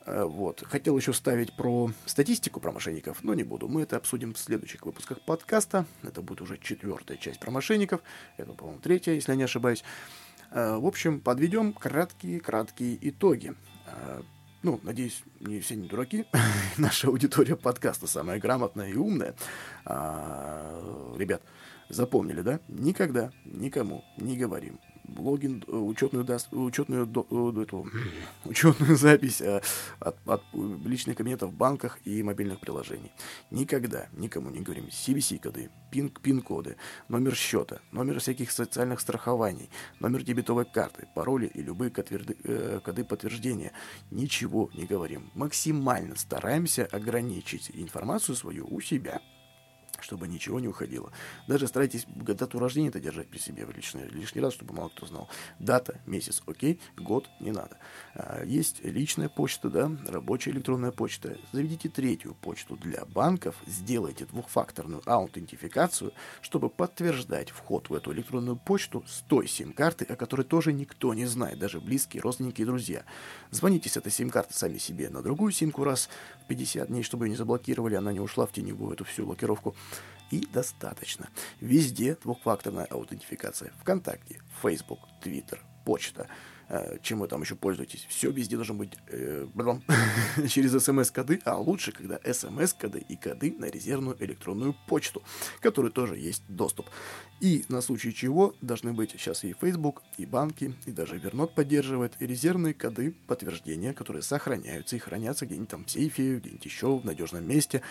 Э, вот. Хотел еще ставить про статистику про мошенников, но не буду. Мы это обсудим в следующих выпусках подкаста. Это будет уже четвертая часть про мошенников. Это, по-моему, третья, если я не ошибаюсь. Э, в общем, подведем краткие-краткие итоги. А, ну, надеюсь, не все не дураки. [LAUGHS] Наша аудитория подкаста самая грамотная и умная. А, ребят, запомнили, да? Никогда никому не говорим логин, э, учетную, даст, учетную, э, эту, [LAUGHS] учетную запись э, от, от личных кабинетов в банках и мобильных приложений. Никогда никому не говорим CBC-коды, пин-коды, номер счета, номер всяких социальных страхований, номер дебетовой карты, пароли и любые коды подтверждения. Ничего не говорим. Максимально стараемся ограничить информацию свою у себя чтобы ничего не уходило. Даже старайтесь дату рождения это держать при себе лишний, лишний раз, чтобы мало кто знал. Дата, месяц, окей, год не надо. А, есть личная почта, да, рабочая электронная почта. Заведите третью почту для банков, сделайте двухфакторную аутентификацию, чтобы подтверждать вход в эту электронную почту с той сим-карты, о которой тоже никто не знает, даже близкие, родственники и друзья. Звоните с этой сим-карты сами себе на другую симку раз в 50 дней, чтобы ее не заблокировали, она не ушла в теневую эту всю блокировку и достаточно. Везде двухфакторная аутентификация. Вконтакте, Facebook, Twitter, почта – Э, чем вы там еще пользуетесь. Все везде должно быть э, [LAUGHS] через смс-коды, а лучше, когда смс-коды и коды на резервную электронную почту, которой тоже есть доступ. И на случай чего должны быть сейчас и Facebook, и банки, и даже Вернот поддерживает резервные коды подтверждения, которые сохраняются и хранятся где-нибудь там в сейфе, где-нибудь еще в надежном месте.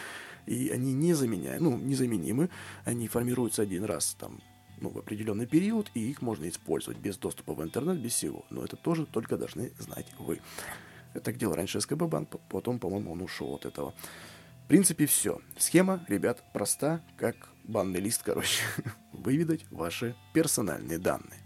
И они не заменяют, ну, незаменимы, они формируются один раз там ну, в определенный период, и их можно использовать без доступа в интернет, без всего. Но это тоже только должны знать вы. Это делал раньше СКБ банк, потом, по-моему, он ушел от этого. В принципе, все. Схема, ребят, проста, как банный лист, короче. [LAUGHS] Выведать ваши персональные данные.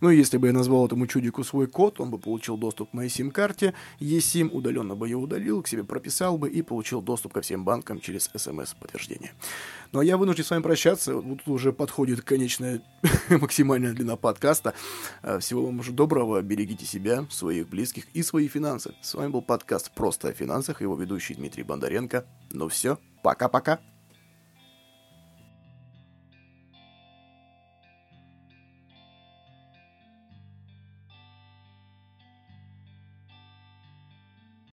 Ну если бы я назвал этому чудику свой код, он бы получил доступ к моей сим-карте, eSIM удаленно бы ее удалил, к себе прописал бы и получил доступ ко всем банкам через смс-подтверждение. Ну а я вынужден с вами прощаться, вот тут уже подходит конечная [LAUGHS] максимальная длина подкаста. А, всего вам уже доброго, берегите себя, своих близких и свои финансы. С вами был подкаст «Просто о финансах», его ведущий Дмитрий Бондаренко. Ну все, пока-пока.